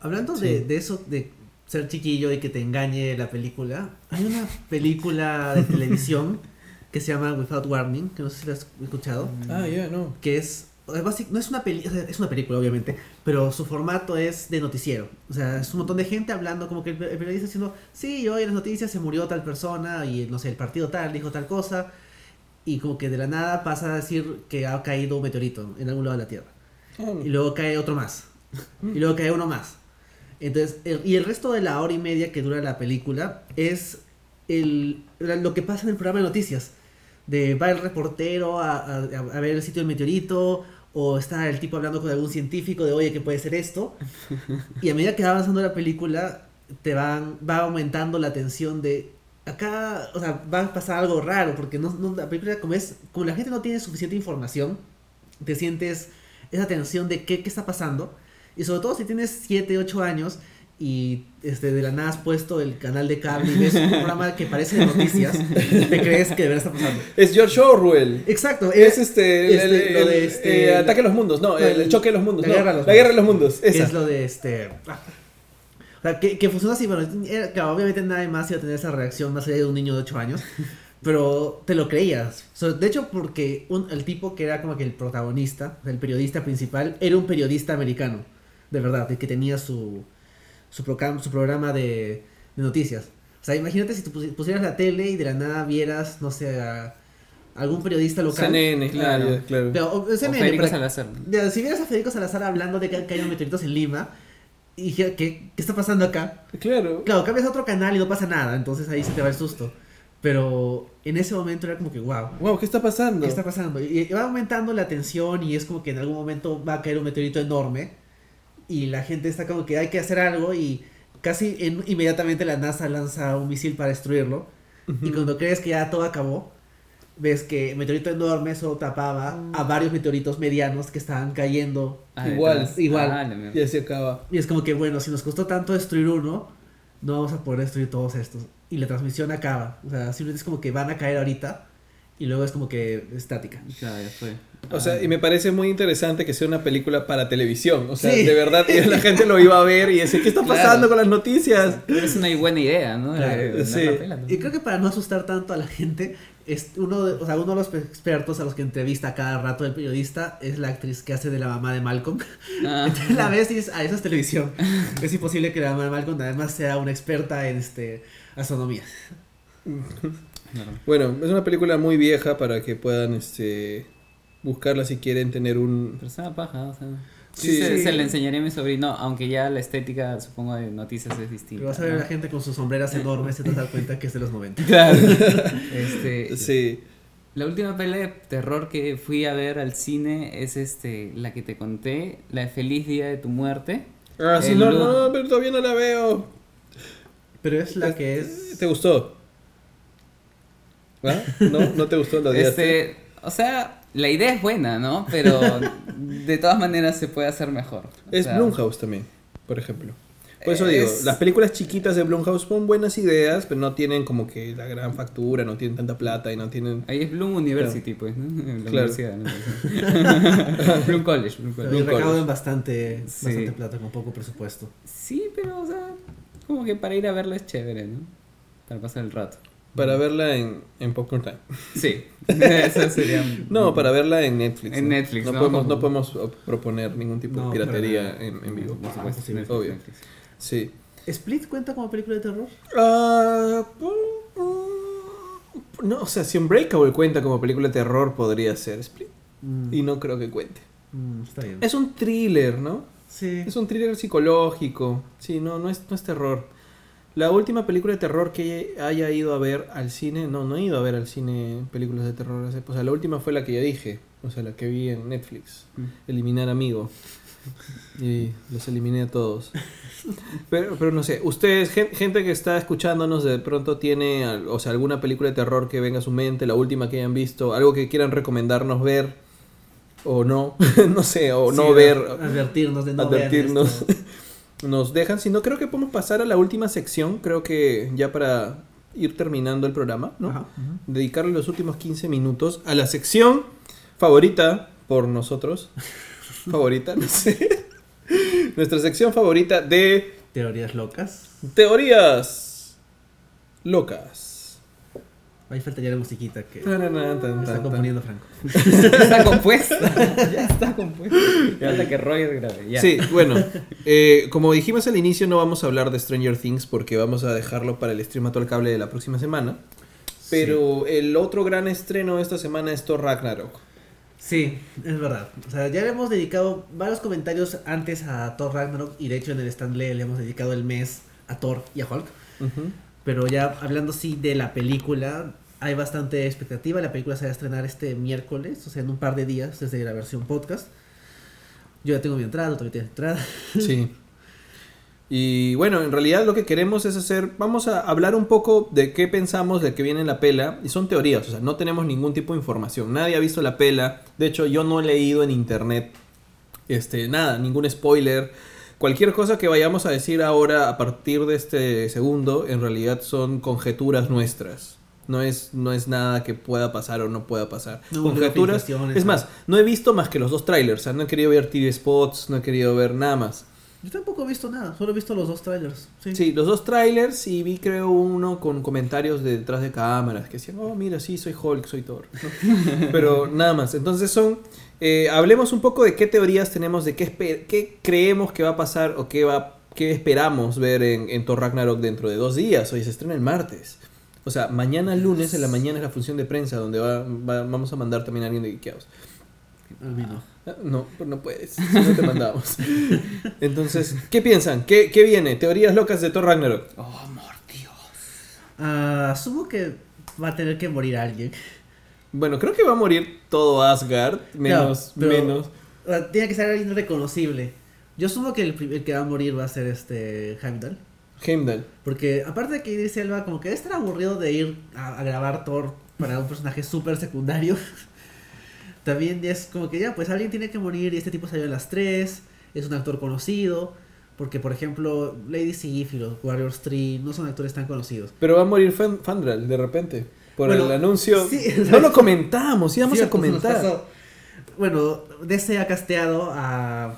Hablando Sí. de, de eso, de ser chiquillo y que te engañe la película, hay una película de televisión que se llama Without Warning, que no sé si la has escuchado, Ah, ya, no. que es, es no es una peli, es una película obviamente, pero su formato es de noticiero, o sea, es un montón de gente hablando como que el, periodista diciendo, sí, hoy en las noticias se murió tal persona y no sé, el partido tal dijo tal cosa, y como que de la nada pasa a decir que ha caído un meteorito en algún lado de la Tierra. y luego cae otro más, y luego cae uno más. Entonces, el- y el resto de la hora y media que dura la película es el, lo que pasa en el programa de noticias. De va el reportero a, a- a ver el sitio del meteorito, o está el tipo hablando con algún científico de, oye, ¿qué puede ser esto? Y a medida que va avanzando la película, te van, va aumentando la tensión de, acá, o sea, va a pasar algo raro, porque no, no- la película, como es, como la gente no tiene suficiente información, te sientes esa tensión de qué, qué está pasando. Y sobre todo si tienes 7, 8 años y este, de la nada has puesto el canal de cable y ves un programa que parece de noticias, te crees que de verdad está pasando. Es George Orwell. Exacto, Es este, el, este, el- lo de este- eh, ataque a los mundos, no, el, choque de los mundos, la no, guerra de los la guerra de los mundos, esa. Es lo de este. ah. O sea, que, que funciona así, bueno, claro, obviamente nadie más iba a tener esa reacción más allá de un niño de 8 años, pero te lo creías. O sea, de hecho, porque un- el tipo que era como que el protagonista, el periodista principal, era un periodista americano, de verdad, que tenía su, su, procam- su programa de, de noticias. O sea, imagínate si tú pusi- pusieras la tele y de la nada vieras, no sé, a algún periodista local. CNN, claro, Claro. claro. Pero, o- O CNN, Federico pero- Salazar. ya, si vieras a Federico Salazar hablando de que caen meteoritos en Lima, y dije, ¿qué, ¿qué está pasando acá? Claro. Claro, cambias a otro canal y no pasa nada, entonces ahí se te va el susto. Pero en ese momento era como que, wow, Wow, ¿qué está pasando? ¿qué está pasando? Y, y va aumentando la tensión y es como que en algún momento va a caer un meteorito enorme y la gente está como que hay que hacer algo y casi en- inmediatamente la NASA lanza un misil para destruirlo. Y cuando crees que ya todo acabó, ves que el meteorito enorme solo tapaba a varios meteoritos medianos que estaban cayendo Ah, Igual, detrás. igual. Ah. Ya se acaba. Y es como que, bueno, si nos costó tanto destruir uno, no vamos a poder destruir todos estos. Y la transmisión acaba. O sea, simplemente es como que van a caer ahorita y luego es como que estática. Claro, ya fue. O sea, Ah, y me parece muy interesante que sea una película para televisión. O sea, Sí. de verdad, y la gente lo iba a ver y decía, ¿qué está Claro. pasando con las noticias? Es una buena idea, ¿no? Claro, de sí. Y creo que para no asustar tanto a la gente, es uno de, o sea, uno de los expertos a los que entrevista cada rato el periodista es la actriz que hace de la mamá de Malcolm. Ah, Entonces la ves y dices, ah, eso es televisión. es imposible que la mamá de Malcolm además sea una experta en este astronomía. Bueno, es una película muy vieja para que puedan este, buscarla si quieren tener un... Pero es una paja, o sea. Sí. Sí, se, se le enseñaría a mi sobrino, aunque ya la estética, supongo, de noticias es distinta. Pero vas a ver a la gente con sus sombreras enormes y te das cuenta que es de los 90. Claro. este, Sí. La última pelea de terror que fui a ver al cine es este, la que te conté, la de Feliz Día de tu Muerte. Ah, sí, no, no, pero todavía no la veo. Pero es la que es... ¿Te gustó? ¿Ah? ¿No? ¿No te gustó? ¿Lo? Este, o sea, la idea es buena, ¿no? Pero de todas maneras se puede hacer mejor. O Es sea, Blumhouse también, por ejemplo. Por eso digo, Es- las películas chiquitas de Blumhouse son buenas ideas, pero no tienen como que la gran factura, no tienen tanta plata y no tienen... Ahí es Bloom University, pues, ¿no? La Claro. universidad. ¿no? Bloom College, Bloom College. Recaudan College. bastante, Sí. bastante plata con poco presupuesto. Sí, pero, o sea, como que para ir a verla es chévere, ¿no? Para pasar el rato. Para verla en, en Popcorn Time. Sí, eso sería. No, para verla en Netflix. En ¿no? Netflix, No, ¿no? podemos, no podemos op- proponer ningún tipo No, de piratería en, en vivo. Por supuesto, sí, Netflix, obvio. Netflix. Sí. ¿Split cuenta como película de terror? Ah, mm, no, o sea, si Unbreakable cuenta como película de terror, podría ser Split. Mm, Y no creo que cuente. mm, está bien. Es un thriller, ¿no? Sí. Es un thriller psicológico. Sí, no, no es, no es terror. La última película de terror que haya ido a ver al cine, no, no he ido a ver al cine películas de terror. hace- O sea, la última fue la que ya dije, o sea, la que vi en Netflix, Mm. Eliminar Amigo. Y los eliminé a todos. Pero, pero no sé, ustedes, gen- gente que está escuchándonos, de pronto tiene, o sea, alguna película de terror que venga a su mente, la última que hayan visto, algo que quieran recomendarnos ver, o no, no sé, o no ver, Advertirnos de no ver advertirnos. esto. Nos dejan, si no creo que podemos pasar a la última sección, creo que ya para ir terminando el programa, ¿no? Ajá. Dedicarle los últimos 15 minutos a la sección favorita por nosotros. favorita, no sé. Nuestra sección favorita de Teorías locas. teorías locas. Ahí faltaría la musiquita que tan, está tan, componiendo Franco. Está compuesta. ya está compuesta. Falta que Roger grabe. Ya. Sí, bueno, eh, como dijimos al inicio, no vamos a hablar de Stranger Things porque vamos a dejarlo para el stream a todo el cable de la próxima semana. Pero el otro gran estreno de esta semana es Thor Ragnarok. Sí, es verdad. O sea, ya le hemos dedicado varios comentarios antes a Thor Ragnarok y de hecho en el Stanley le hemos dedicado el mes a Thor y a Hulk. Ujú. Pero ya hablando sí de la película, hay bastante expectativa. La película se va a estrenar este miércoles, o sea, en un par de días desde la versión podcast. Yo ya tengo mi entrada, todavía tienes entrada. Sí. Y bueno, en realidad lo que queremos es hacer, vamos a hablar un poco de qué pensamos de que viene la pela, y son teorías, o sea, no tenemos ningún tipo de información, nadie ha visto la pela, de hecho yo no he leído en internet, este, nada, ningún spoiler, cualquier cosa que vayamos a decir ahora a partir de este segundo, en realidad son conjeturas nuestras. No es, no es nada que pueda pasar o no pueda pasar. No, conjeturas. Es más, no he visto más que los dos trailers. O sea, no he querido ver TV spots, no he querido ver nada más. Yo tampoco he visto nada, solo he visto los dos trailers. Sí. Sí, los dos trailers y vi creo uno con comentarios de detrás de cámaras que decían, oh, mira, sí, soy Hulk, soy Thor. ¿no? Pero nada más. Entonces son, eh, hablemos un poco de qué teorías tenemos, de qué, qué creemos que va a pasar o qué, va, qué esperamos ver en, en Thor Ragnarok dentro de dos días. Hoy se estrena el martes. O sea, mañana lunes en la mañana es la función de prensa donde va- va- vamos a mandar también a alguien de mí no. Ah, No, no puedes, no te mandamos. Entonces, ¿qué piensan? ¿Qué, ¿Qué viene? Teorías locas de Thor Ragnarok. Oh, amor, Dios. Ah, asumo que va a tener que morir alguien. Bueno, creo que va a morir todo Asgard, menos, No, menos. Tiene que ser alguien reconocible. Yo asumo que el, el que va a morir va a ser este Heimdall. Heimdall. Porque aparte de que Idris Elba como que debe estar aburrido de ir a, a grabar Thor para un personaje súper secundario. También es como que ya, pues alguien tiene que morir y este tipo salió a las 3, es un actor conocido. Porque por ejemplo, Lady Sif y los Warriors 3 no son actores tan conocidos. Pero va a morir Fan- Fandral de repente. Por Bueno, el anuncio. sí, no lo comentamos, íbamos Sí, a pues, comentar. Bueno, DC ha casteado a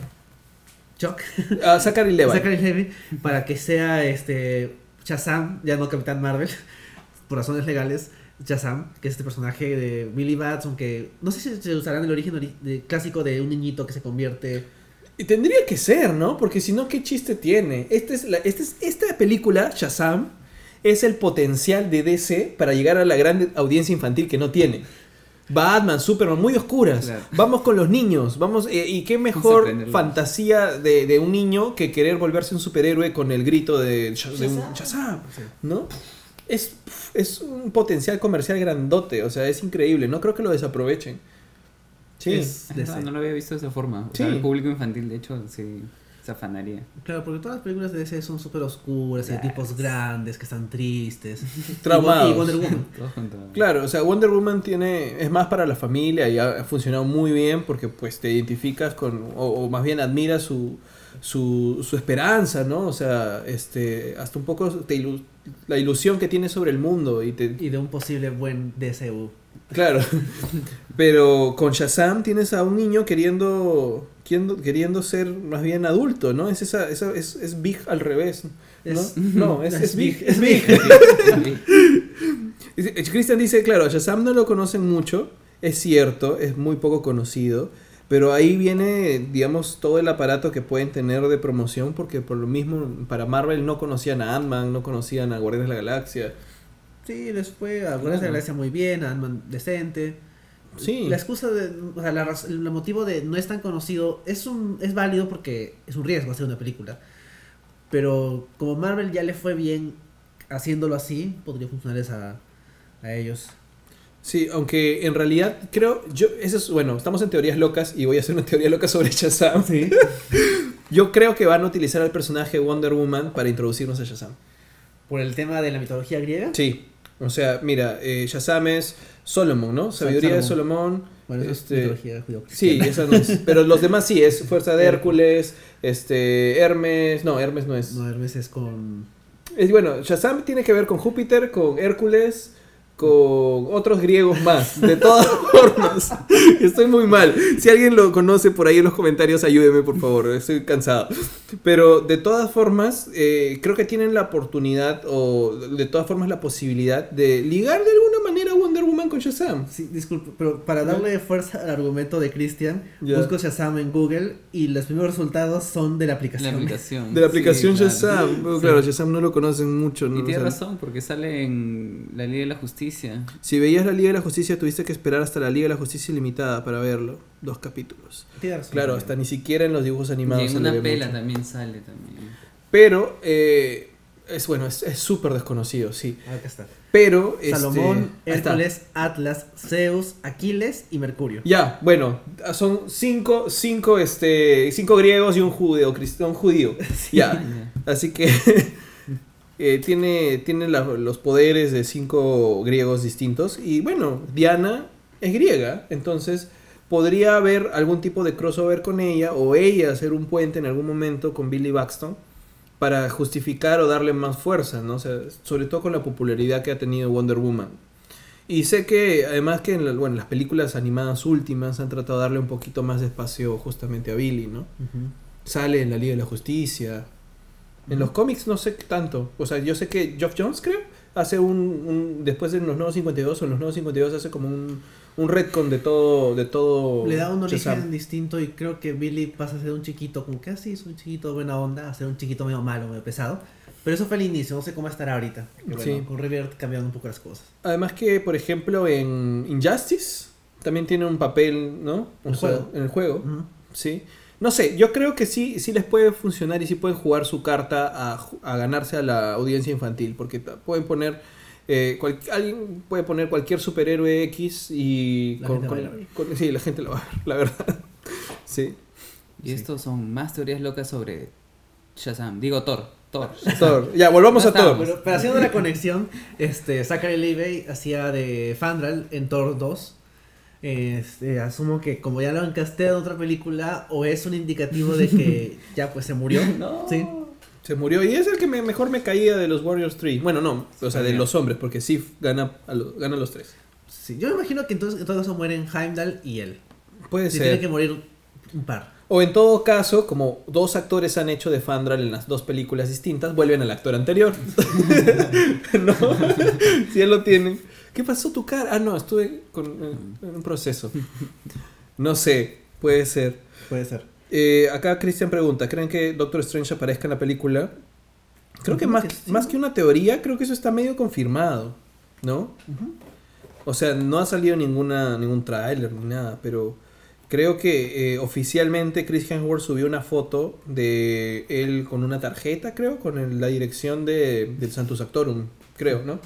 Chuck, A Zachary Levi. Zachary Levi, para que sea este Shazam, ya no Capitán Marvel, por razones legales. Shazam, que es este personaje de Billy Bats, aunque no sé si se usarán el origen ori- de- clásico de un niñito que se convierte. Y tendría que ser, ¿no? Porque si no, ¿qué chiste tiene? Este es la, este es, esta película, Shazam, es el potencial de DC para llegar a la gran audiencia infantil que no tiene. Batman, Superman, muy oscuras. Claro. Vamos con los niños. Vamos, eh, y qué mejor fantasía de, de un niño que querer volverse un superhéroe con el grito de, un Shazam. ¿no? Es, es un potencial comercial grandote, o sea, es increíble. No creo que lo desaprovechen. Sí. Es no lo había visto de esa forma. O Sí. sea, el público infantil, de hecho, sí afanaría. Claro, porque todas las películas de DC son súper oscuras, y de Yes. tipos grandes que están tristes. Traumados. Y Wonder Woman. Claro, o sea, Wonder Woman tiene es más para la familia y ha funcionado muy bien porque pues te identificas con o, o más bien admiras su, su su esperanza, ¿no? O sea, este hasta un poco te ilu- la ilusión que tiene sobre el mundo y te Y de un posible buen DCU. claro. Pero con Shazam tienes a un niño queriendo queriendo, queriendo ser más bien adulto, ¿no? Es esa, esa es, es Big al revés. ¿no? Es- no, es, es Big, es Big. Big. Eh, Christian dice, claro, Shazam no lo conocen mucho, es cierto, es muy poco conocido, pero ahí viene, digamos, todo el aparato que pueden tener de promoción, porque por lo mismo, para Marvel no conocían a Ant-Man, no conocían a Guardianes de la Galaxia. Sí, les fue a Guardianes de la. Galaxia muy bien, a Ant-Man decente. Sí, La excusa de, o sea, la el motivo de no es tan conocido es un es válido porque es un riesgo hacer una película. Pero como Marvel ya le fue bien haciéndolo así, podría funcionarles a, a ellos. sí, aunque en realidad creo, yo, eso es, bueno, estamos en teorías locas y voy a hacer una teoría loca sobre Shazam. Sí. Yo creo que van a utilizar al personaje Wonder Woman para introducirnos a Shazam. Por el tema de la mitología griega. Sí, o sea, mira, eh, Shazam es Solomon, ¿no? Sabiduría de Solomon. Bueno, eso este, es mitología Sí, esa no es. Pero los demás sí, es Fuerza de Hércules, este, Hermes. No, Hermes no es. No, Hermes es con. Es bueno, Shazam tiene que ver con Júpiter, con Hércules, con otros griegos más. De todas formas. Estoy muy mal. Si alguien lo conoce por ahí en los comentarios, ayúdeme, por favor. Estoy cansado. Pero de todas formas, eh, creo que tienen la oportunidad o de todas formas la posibilidad de ligar de alguna manera Wonder Woman con Shazam. Sí, disculpe, pero para darle fuerza al argumento de Christian, busco Shazam en Google y los primeros resultados son de la La aplicación. aplicación. De la aplicación Sí, claro. Shazam. Bueno, Claro, Shazam no lo conocen mucho. Y ¿no? tienes O sea, razón, porque sale en la Liga de la Justicia. Si veías la Liga de la Justicia, tuviste que esperar hasta la Liga de la Justicia Ilimitada para verlo. Dos capítulos. Tiene razón. Claro, hasta ni siquiera en los dibujos Y animados. en se le una pela mucho. también sale también. Pero, eh, es bueno, es es súper desconocido, sí. Acá está. Pero, este, Salomón, está. Hércules, Atlas, Zeus, Aquiles y Mercurio. Ya, bueno, son cinco, cinco, este, cinco griegos y un judío, un judío. Ya, así que eh, tiene, tiene la- los poderes de cinco griegos distintos. Y bueno, Diana es griega, entonces podría haber algún tipo de crossover con ella o ella hacer un puente en algún momento con Billy Baxton para justificar o darle más fuerza, ¿no? O sea, sobre todo con la popularidad que ha tenido Wonder Woman. Y sé que además que en la- bueno, las películas animadas últimas han tratado de darle un poquito más de espacio justamente a Billy, ¿no? Sale en la Liga de la Justicia. En los cómics no sé tanto. O sea, yo sé que Geoff Jones, creo, hace un, un- Después de los nuevos 52 o en los nuevos 52 hace como un, un retcon de todo. De todo Le da un origen Shazam. distinto y creo que Billy pasa a ser un chiquito, como que así es un chiquito buena onda, a ser un chiquito medio malo, medio pesado. Pero eso fue el inicio, no sé cómo estará ahorita. Bueno, Sí. con Revert cambiaron un poco las cosas. Además que, por ejemplo, en Injustice también tiene un papel, ¿no? O sea, juego. En el juego. Ujú. Sí. No sé, yo creo que sí, sí les puede funcionar y sí pueden jugar su carta a, ganarse a la audiencia infantil, porque pueden poner, eh, cual- alguien puede poner cualquier superhéroe X y... La gente va a ir a ver. con- sí, la gente lo va a ver, la verdad. Sí. Y Sí. estos son más teorías locas sobre Shazam. Digo Thor. Thor. Thor. Ya, volvamos a Thor. Pero, pero haciendo la conexión, este, Zachary Levi hacía de Fandral en Thor 2. Este, asumo que como ya lo encasteado en otra película, o es un indicativo de que ya pues se murió. No. Sí. Se murió y es el que me- mejor me caía de los Warriors 3. Bueno, no, o sea, de los hombres, porque Sif gana a, los, gana a los tres. Sí, yo me imagino que entonces en todo caso mueren Heimdall y él. Puede Si ser. tiene que morir un par. O en todo caso, como dos actores han hecho de Fandral en las dos películas distintas, vuelven al actor anterior. ¿No? si ya lo tienen. ¿Qué pasó tu cara? Ah, no, estuve con, eh, en un proceso. No sé, puede ser. Puede ser. Eh, acá Cristian pregunta, ¿creen que Doctor Strange aparezca en la película? Creo que más, que sí. más que una teoría, creo que eso está medio confirmado, ¿no? O sea, no ha salido ninguna, ningún tráiler ni nada, pero creo que eh, oficialmente Chris Hemsworth subió una foto de él con una tarjeta, creo, con el- la dirección de, del Santus Actorum, creo, ¿no?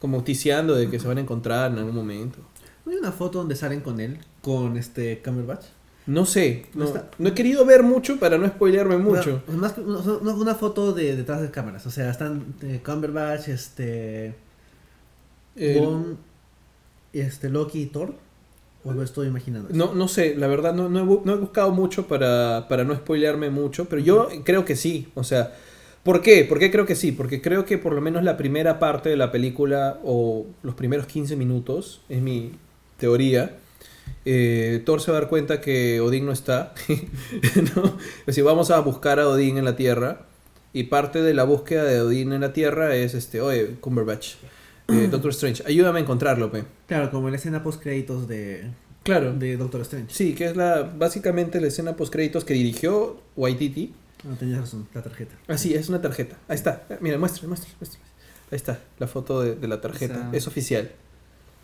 Como ticiando de que se van a encontrar en algún momento. ¿No hay una foto donde salen con él? Con este Cumberbatch. No sé, No no, está- no he querido ver mucho para no spoilearme mucho. Una, más que- una, una- foto de detrás de cámaras. O sea, están eh, Cumberbatch, este. El- este, Loki y Thor. ¿O lo estoy imaginando? No, no sé, la verdad no, no, he, bu- no he buscado mucho para, para no spoilearme mucho, pero yo creo que sí, o sea, ¿por qué? ¿Por qué creo que sí? Porque creo que por lo menos la primera parte de la película o los primeros 15 minutos, es mi teoría, eh, Thor se va a dar cuenta que Odín no está, ¿no? Es decir, vamos a buscar a Odín en la Tierra y parte de la búsqueda de Odín en la Tierra es este, oye, Cumberbatch, eh, Doctor Strange, ayúdame a encontrarlo, pe. Claro, como en la escena post créditos de, Claro. de Doctor Strange. Sí, que es la básicamente la escena post créditos que dirigió Waititi. No tenías razón, la tarjeta. Ah, sí, es una tarjeta. Ahí está. Mira, muestra, muestra, muestra. Ahí está, la foto de, de la tarjeta. Es oficial.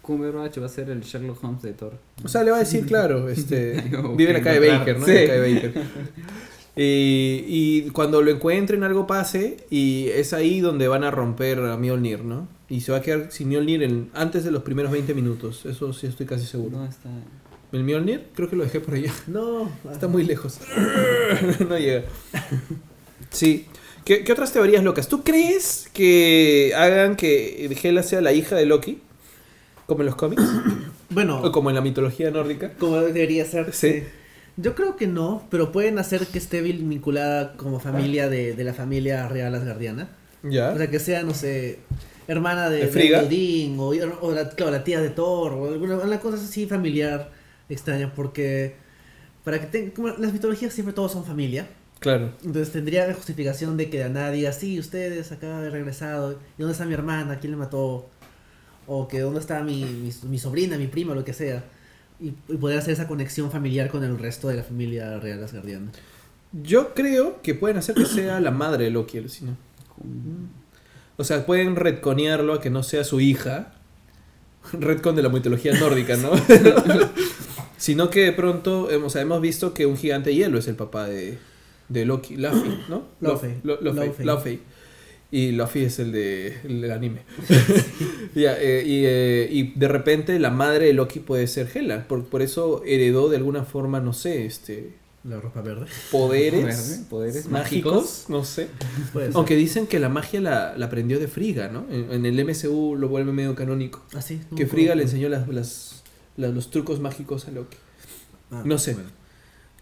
Cumberbatch va a ser el Sherlock Holmes de Thor. O sea, le va a decir, claro, este, vive en la calle Baker, ¿no? Sí. En la calle Baker. Y, y cuando lo encuentren algo pase y es ahí donde van a romper a Mjolnir, ¿no? Y se va a quedar sin Mjolnir en, antes de los primeros 20 minutos. Eso sí estoy casi seguro. No está. ¿El Mjolnir? Creo que lo dejé por allá. No, Está muy lejos. no llega. Sí. ¿Qué, qué otras teorías locas? ¿Tú crees que hagan que Hela sea la hija de Loki? Como en los cómics. Bueno, o como en la mitología nórdica. como debería ser. Sí. Yo creo que no, pero pueden hacer que esté vinculada como familia de, de la familia real asgardiana. Ya. O sea, que sea, no sé, hermana de, ¿De Frigga? de Odín, o, o la, claro, la tía de Thor, o alguna, alguna cosa así familiar extraña, porque para que tengan, como las mitologías siempre todos son familia, claro. entonces tendría la justificación de que a nadie diga, sí, ustedes acá he regresado, ¿y dónde está mi hermana? ¿Quién le mató? o que dónde está mi, mi, mi sobrina, mi prima, lo que sea. Y, y poder hacer esa conexión familiar con el resto de la familia real asgardiana. Yo creo que pueden hacer que sea la madre de Loki, alucina. O sea, pueden retconearlo a que no sea su hija. Retcon de la mitología nórdica, ¿no? Sino que de pronto o sea, hemos visto que un gigante de hielo es el papá de, de Loki, Luffy, ¿no? Luffy. Luffy. Y Luffy es el, de, el del anime. Eh, y, eh, y de repente la madre de Loki puede ser Hela. Por, por eso heredó de alguna forma, no sé, este La ropa verde. poderes, Verde, poderes mágicos, mágicos. no sé. Aunque dicen que la magia la, la aprendió de Friga, ¿no? En, en el MCU lo vuelve medio canónico. Ah, sí, Que Friga le enseñó las, las- los trucos mágicos a Loki. Ah, no sé. bueno.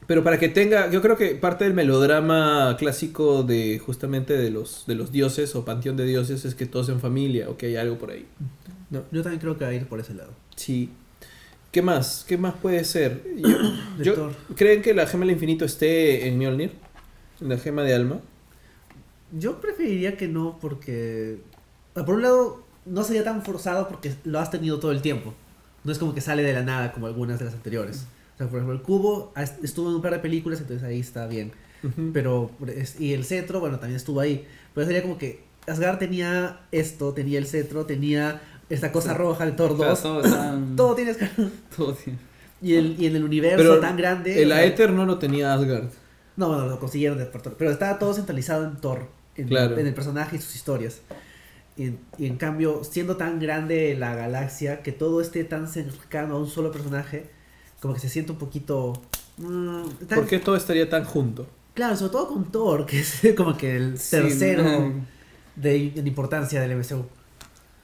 Pero para que tenga, yo creo que parte del melodrama clásico de justamente de los, de los dioses o panteón de dioses es que todos en familia o que hay algo por ahí. ¿no? Yo también creo que va a ir por ese lado. Sí. ¿Qué más? ¿Qué más puede ser? Yo-. ¿Creen que la gema del infinito esté en Mjolnir? ¿En la gema de alma? Yo preferiría que no, porque. Por un lado, no sería tan forzado porque lo has tenido todo el tiempo. No es como que sale de la nada como algunas de las anteriores. O sea, por ejemplo, el cubo ah, est- estuvo en un par de películas, entonces ahí está bien. Pero. Y el cetro, bueno, también estuvo ahí. Pero sería como que Asgard tenía esto, tenía el cetro, tenía esta cosa Sí. roja de Thor Claro, 2. todo, está- Todo tiene Asgard. todo tiene- Y, el, y en el universo Pero tan grande. El Aether no lo tenía Asgard. No, bueno, lo consiguieron de Pero estaba todo centralizado en Thor. En, Claro. en el personaje y sus historias. Y, en- y en cambio, siendo tan grande la galaxia, que todo esté tan cercano a un solo personaje, como que se siente un poquito. mm, tan- ¿Por qué todo estaría tan junto? Claro, sobre todo con Thor, que es como que el Sí, tercero no. de, de importancia del MCU.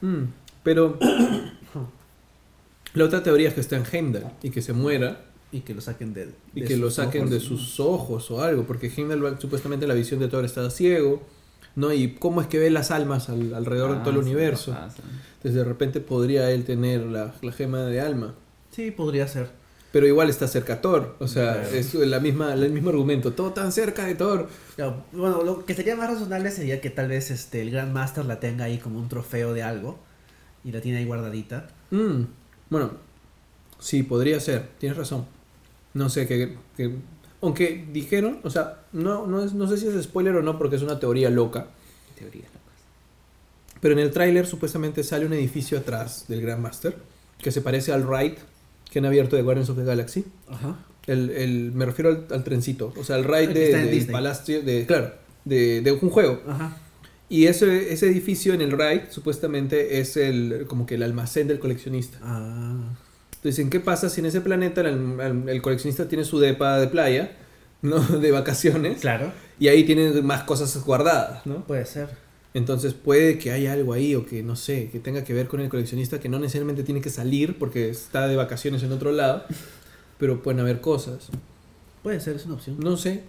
Mm, Pero la otra teoría es que está en Heimdall y que se muera Y que lo saquen de. y de que lo saquen ojos. de sus ojos o algo, porque Heimdall supuestamente la visión de Thor estaba ciego, ¿no? Y cómo es que ve las almas al- alrededor de todo el Ah, universo. pasa. Entonces de repente podría él tener la, la gema de alma. Sí, podría ser. Pero igual está cerca a Thor, o sea, Claro. es la misma, el mismo argumento, todo tan cerca de Thor. Bueno, lo que sería más razonable sería que tal vez este, el Grand Master la tenga ahí como un trofeo de algo. Y la tiene ahí guardadita. Mm, Bueno, sí, podría ser, tienes razón. No sé, que, que- aunque dijeron, o sea, no, no, es, no sé si es spoiler o no, porque es una teoría loca. Teorías locas. Pero en el tráiler supuestamente sale un edificio atrás del Grandmaster que se parece al ride que han abierto de Guardians of the Galaxy. Ajá. El, el- me refiero al, al trencito, o sea, el ride de, Disney. palacio, de, claro, de, de un juego. Ajá. Y ese, ese edificio en el ride supuestamente es el como que el almacén del coleccionista. Ah. Entonces, ¿en qué pasa si en ese planeta el coleccionista tiene su depa de playa, ¿no? De vacaciones, Claro. y ahí tiene más cosas guardadas, ¿no? Puede ser. Entonces puede que haya algo ahí o que no sé, que tenga que ver con el coleccionista que no necesariamente tiene que salir porque está de vacaciones en otro lado, pero pueden haber cosas. Puede ser, es una opción. No sé.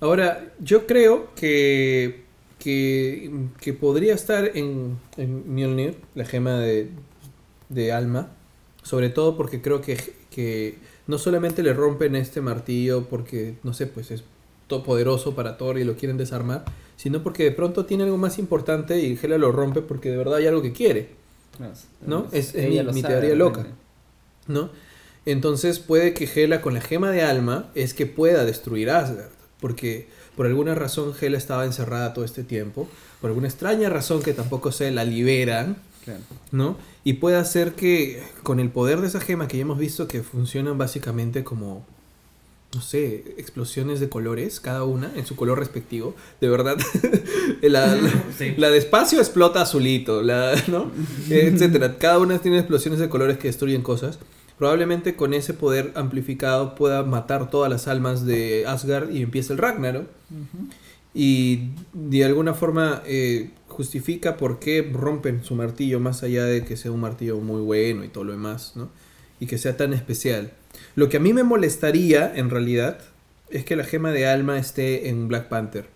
Ahora, yo creo que, que, que podría estar en, en Mjolnir, la gema de, de alma, sobre todo porque creo que, que no solamente le rompen este martillo porque, no sé, pues es todo poderoso para Thor y lo quieren desarmar, sino porque de pronto tiene algo más importante y Hela lo rompe porque de verdad hay algo que quiere. ¿No? Es- mi- teoría loca. ¿no? Entonces puede que Hela con la gema de alma es que pueda destruir Asgard, porque por alguna razón Hela estaba encerrada todo este tiempo, por alguna extraña razón que tampoco se la liberan, Claro. ¿no? Y puede hacer que con el poder de esa gema que ya hemos visto que funcionan básicamente como no sé, explosiones de colores, cada una en su color respectivo. De verdad, la, la, Sí. la de espacio explota azulito, la, ¿no? Etcétera. Cada una tiene explosiones de colores que destruyen cosas. Probablemente con ese poder amplificado pueda matar todas las almas de Asgard y empieza el Ragnarok. Y de alguna forma eh, justifica por qué rompen su martillo, más allá de que sea un martillo muy bueno y todo lo demás, ¿no? Y que sea tan especial. Lo que a mí me molestaría, en realidad, es que la gema de alma esté en Black Panther.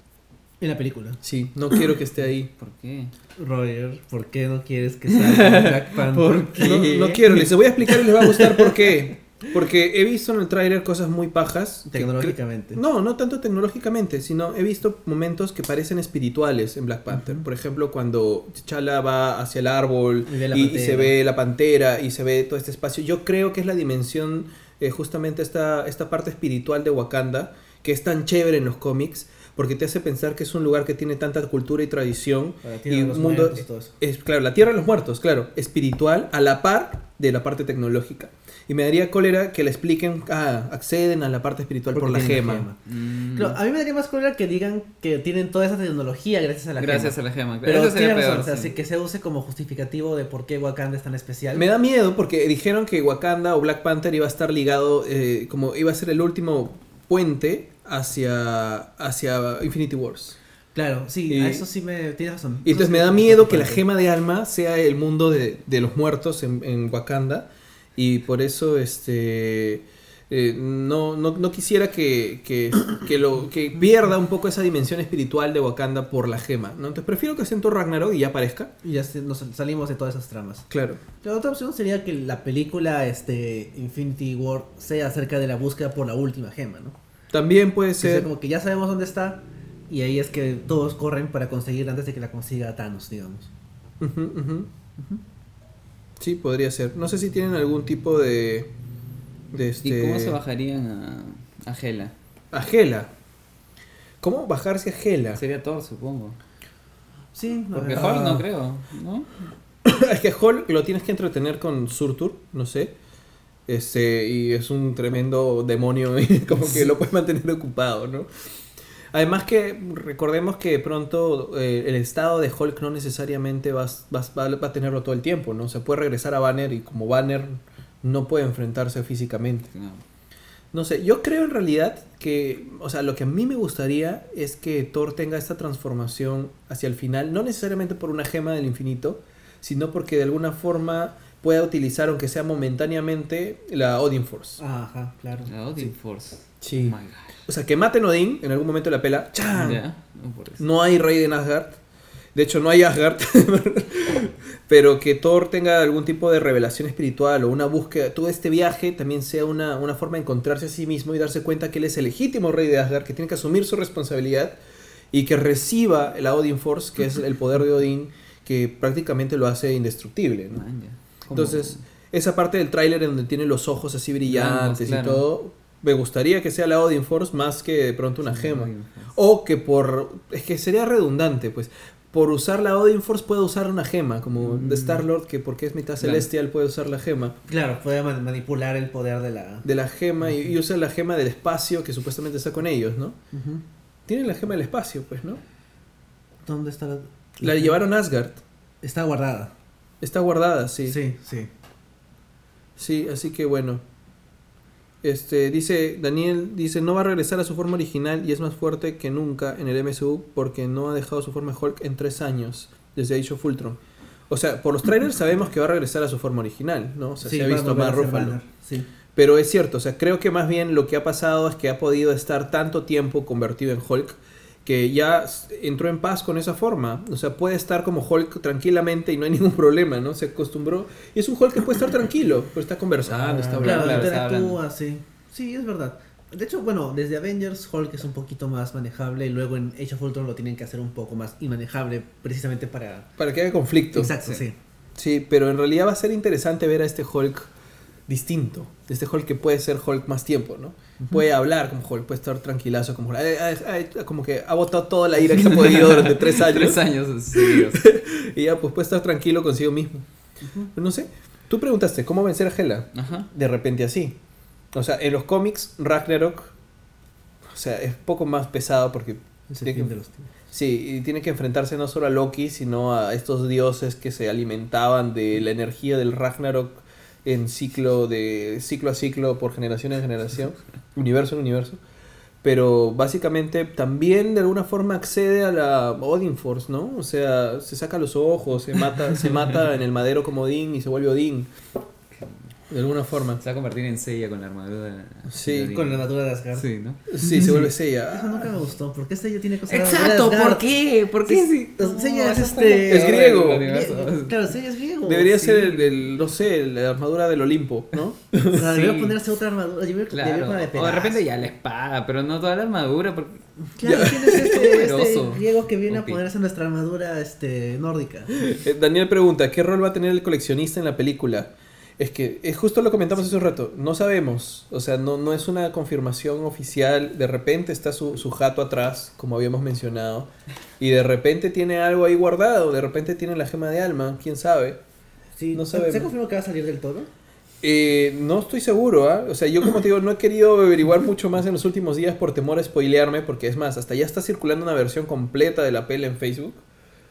En la película. Sí, no quiero que esté ahí. ¿Por qué? Roger, ¿por qué no quieres que salga Black Panther? ¿Por qué? No, no quiero, les voy a explicar y les va a gustar por qué. Porque he visto en el tráiler cosas muy pajas. Tecnológicamente. No, no tanto tecnológicamente, sino he visto momentos que parecen espirituales en Black Panther. Por ejemplo, cuando T'Challa va hacia el árbol Y se ve la pantera y se ve todo este espacio. Yo creo que es la dimensión, eh, justamente esta, esta parte espiritual de Wakanda, que es tan chévere en los cómics, porque te hace pensar que es un lugar que tiene tanta cultura y tradición. Y Tierra de los un mundo, Muertos y todo eso. es, claro, la tierra de los muertos, claro, espiritual a la par de la parte tecnológica. Y me daría cólera que le expliquen, ah, acceden a la parte espiritual por Porque la tienen gema. Mm. Claro, a mí me daría más cólera que digan que tienen toda esa tecnología gracias a la Gracias gema. a la gema. Pero Eso sería razón, peor, o sea, sí, que se use como justificativo de por qué Wakanda es tan especial. Me da miedo porque dijeron que Wakanda o Black Panther iba a estar ligado, eh, como iba a ser el último puente hacia, hacia Infinity Wars. Claro, sí, Y- a eso sí me tienes razón. Y entonces me da miedo que la gema de alma sea el mundo de, de los muertos en, en Wakanda. Y por eso este eh, no, no, no quisiera que, que, que lo, que pierda un poco esa dimensión espiritual de Wakanda por la gema. ¿no? Entonces prefiero que sea en Thor Ragnarok y ya aparezca. Y ya nos salimos de todas esas tramas. Claro. La otra opción sería que la película este, Infinity War sea acerca de la búsqueda por la última gema, ¿no? También puede sea ser. como que ya sabemos dónde está y ahí es que todos corren para conseguir antes de que la consiga Thanos, digamos. Sí, podría ser. No sé si tienen algún tipo de. de este... ¿Y cómo se bajarían a, a Hela? A Hela. ¿Cómo bajarse a Hela? Sería Thor, supongo. Sí, a Porque. Hulk no creo, ¿no? es que Hulk lo tienes que entretener con Surtur, no sé. Este, y es un tremendo demonio y como que lo puedes mantener ocupado, ¿no? Además que recordemos que pronto eh, el estado de Hulk no necesariamente va, va- va- va a tenerlo todo el tiempo, ¿no? Se puede regresar a Banner y como Banner no puede enfrentarse físicamente. No. No sé, yo creo en realidad que, o sea, lo que a mí me gustaría es que Thor tenga esta transformación hacia el final, no necesariamente por una gema del infinito, sino porque de alguna forma pueda utilizar, aunque sea momentáneamente, la Odin Force. Ajá, claro. La Odin Force. Sí. Oh my god. O sea, que maten Odin en algún momento de la pela, ¡chan! Ya, no. No hay rey de Asgard. De hecho, no hay Asgard. pero que Thor tenga algún tipo de revelación espiritual o una búsqueda. Todo este viaje también sea una, una forma de encontrarse a sí mismo y darse cuenta que él es el legítimo rey de Asgard, que tiene que asumir su responsabilidad y que reciba la Odin Force, que es el poder de Odin, que prácticamente lo hace indestructible. ¿no? Man, ya. Entonces, esa parte del tráiler en donde tiene los ojos así brillantes claro. y todo, me gustaría que sea la Odin Force más que de pronto una Sí, gema. O que por. Es que sería redundante, pues. Por usar la Odin Force puede usar una gema, como Mm. de Star-Lord, que porque es mitad Claro. celestial puede usar la gema. Claro, puede man- manipular el poder de la... De la gema y, y usa la gema del espacio que supuestamente está con ellos, ¿no? Tienen la gema del espacio, pues, ¿no? ¿Dónde está la...? La llevaron a Asgard. Está guardada. Está guardada, sí. Sí, sí. Sí, así que bueno. Este, dice, Daniel dice, no va a regresar a su forma original y es más fuerte que nunca en el MSU porque no ha dejado su forma Hulk en tres años, desde Age of Ultron. O sea, por los trailers sabemos que va a regresar a su forma original, ¿no? O sea, Sí, se ha visto más Ruffalo. Sí. Pero es cierto, o sea, creo que más bien lo que ha pasado es que ha podido estar tanto tiempo convertido en Hulk que ya entró en paz con esa forma. O sea, puede estar como Hulk tranquilamente y no hay ningún problema, ¿no? Se acostumbró. Y es un Hulk que puede estar tranquilo, pues está conversando, está Claro, hablando. claro, interactúa, sí. Sí, es verdad. De hecho, bueno, desde Avengers Hulk es un poquito más manejable y luego en Age of Ultron lo tienen que hacer un poco más inmanejable precisamente para... Para que haya conflicto. Exacto, sí. sí. Sí, pero en realidad va a ser interesante ver a este Hulk distinto. Este Hulk que puede ser Hulk más tiempo, ¿no? Puede hablar como Hulk, puede estar tranquilazo como Hulk. Ay, ay, ay, como que ha botado toda la ira que ha podido durante tres años. Tres años. Y ya, pues puede estar tranquilo consigo mismo. No sé. Tú preguntaste, ¿cómo vencer a Hela? Ajá. De repente así. O sea, en los cómics, Ragnarok, o sea, es poco más pesado porque Es el tiene fin que, de los tiempos. sí, y tiene que enfrentarse no solo a Loki, sino a estos dioses que se alimentaban de la energía del Ragnarok en ciclo de ciclo a ciclo por generación en generación, universo en universo. Pero básicamente también de alguna forma accede a la Odin Force, ¿no? O sea, se saca los ojos, se mata, se mata en el madero como Odin y se vuelve Odin. De alguna forma. Se va a convertir en Seiya con la armadura. Sí, de Con la armadura de Asgard. Sí, ¿no? Sí, se vuelve Eso Seiya. nunca me gustó. ¿Por qué Seiya tiene cosas Exacto, ¿por qué? ¿Por qué sí? No, Seiya es eso este- Es griego. Claro, Seiya es griego. Debería sí. ser el, el, no sé, la armadura del Olimpo, ¿no? O sea, Sí. debería ponerse otra armadura. Debería, debería Claro. poner O de Pegaso. repente ya la espada, pero no toda la armadura. Porque... Claro, tienes este, este griego que viene Ok. a ponerse nuestra armadura este, nórdica. Eh, Daniel pregunta, ¿qué rol va a tener el coleccionista en la película? Es que es justo lo comentamos hace un rato, no sabemos, o sea, no, no es una confirmación oficial, de repente está su, su jato atrás, como habíamos mencionado, y de repente tiene algo ahí guardado, de repente tiene la gema de alma, quién sabe. Sí, No ¿se- sabemos. ¿Se confirmó que va a salir del toro? Eh, no estoy seguro, ¿ah? O sea, yo como te digo, no he querido averiguar mucho más en los últimos días por temor a spoilearme, porque es más, hasta ya está circulando una versión completa de la peli en Facebook.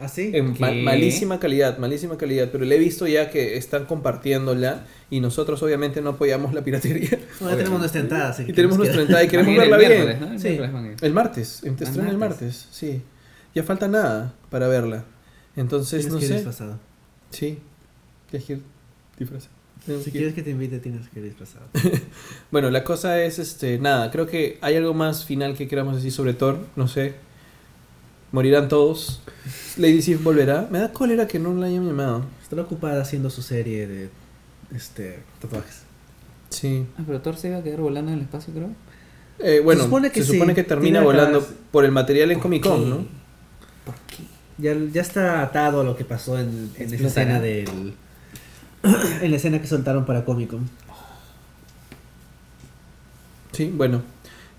¿Ah, sí? En malísima calidad, malísima calidad, pero le he visto ya que están compartiéndola y nosotros obviamente no apoyamos la piratería. Bueno, tenemos nuestra entrada, así Y que tenemos nos nuestra entrada y queremos verla bien. El Sí. martes, te El estrena el martes. sí. Ya falta nada para verla. Entonces, no que sé. disfrazado. Sí. Tienes que ir disfrazado. Tenemos Si quieres que te invite, tienes que ir disfrazado. Bueno, la cosa es, este, nada, creo que hay algo más final que queramos decir sobre Thor, no sé. Morirán todos. Lady Sif volverá. Me da cólera que no la hayan llamado. Está ocupada haciendo su serie de este tatuajes. Sí. Ah, pero Thor se iba a quedar volando en el espacio, creo. Eh, bueno, Se supone que se sí. supone que termina Tiene volando acabar- por el material en Comic Con? ¿no? ¿Por qué? Ya, ya está atado a lo que pasó en, en esa escena del. en la escena que soltaron para Comic Con. Sí, bueno.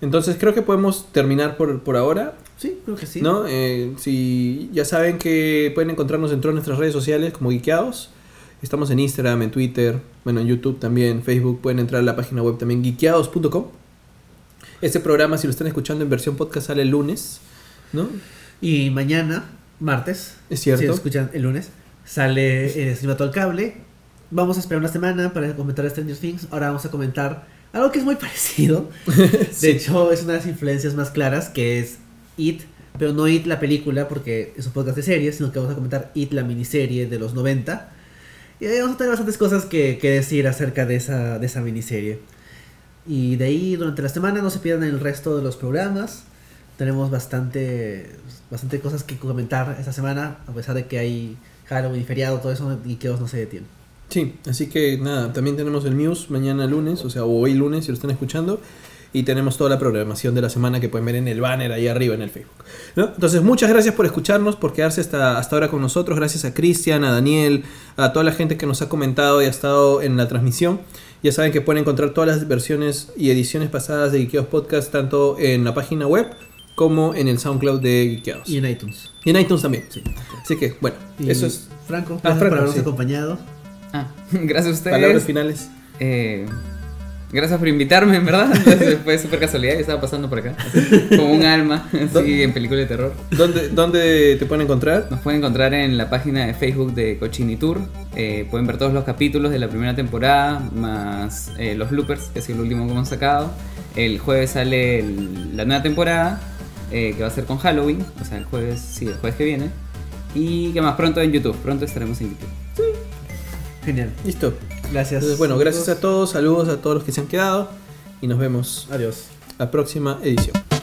Entonces creo que podemos terminar por, por ahora. Sí, creo que sí. ¿No? Eh, si ya saben que pueden encontrarnos en todas nuestras redes sociales como Geekeados. Estamos en Instagram, en Twitter, bueno, en YouTube también, Facebook. Pueden entrar a la página web también, geekeados.com. Este programa, si lo están escuchando en versión podcast, sale el lunes, ¿no? Y mañana, martes, Es cierto. si lo escuchan el lunes, sale el Streamato al Cable. Vamos a esperar una semana para comentar Stranger Things. Ahora vamos a comentar algo que es muy parecido. De Sí. hecho, es una de las influencias más claras, que es It, pero no It la película, porque es un podcast de series, sino que vamos a comentar It la miniserie de los 90. Y ahí vamos a tener bastantes cosas que, que decir acerca de esa, de esa miniserie. Y de ahí, durante la semana, no se pierdan el resto de los programas. Tenemos bastante, bastante cosas que comentar esta semana, a pesar de que hay Halloween feriado, todo eso, y que no se detiene. Sí, así que nada, también tenemos el Muse mañana lunes, o sea, hoy lunes si lo están escuchando. Y tenemos toda la programación de la semana que pueden ver en el banner ahí arriba en el Facebook. ¿no? Entonces, muchas gracias por escucharnos, por quedarse hasta, hasta ahora con nosotros. Gracias a Cristian, a Daniel, a toda la gente que nos ha comentado y ha estado en la transmisión. Ya saben que pueden encontrar todas las versiones y ediciones pasadas de Geekeados Podcast, tanto en la página web como en el SoundCloud de Geekeados. Y en iTunes. Y en iTunes también. Sí. Así que, bueno, Y eso es Franco, Ah, gracias Franco, por habernos sí. acompañado. Ah, gracias a ustedes. palabras finales. Eh, gracias por invitarme, en verdad. Entonces, fue súper casualidad. Yo estaba pasando por acá. así, como un alma, así en película de terror. ¿Dónde, ¿Dónde te pueden encontrar? Nos pueden encontrar en la página de Facebook de Cochini Tour. Eh, pueden ver todos los capítulos de la primera temporada, más eh, los bloopers, que ha sido el último que hemos sacado. El jueves sale el- la nueva temporada, eh, que va a ser con Halloween. O sea, el jueves, sí, el jueves que viene. Y que más pronto en YouTube. Pronto estaremos en YouTube. Genial. Listo. Gracias. Entonces, bueno, gracias a todos, saludos a todos los que se han quedado y nos vemos Adiós. la próxima edición.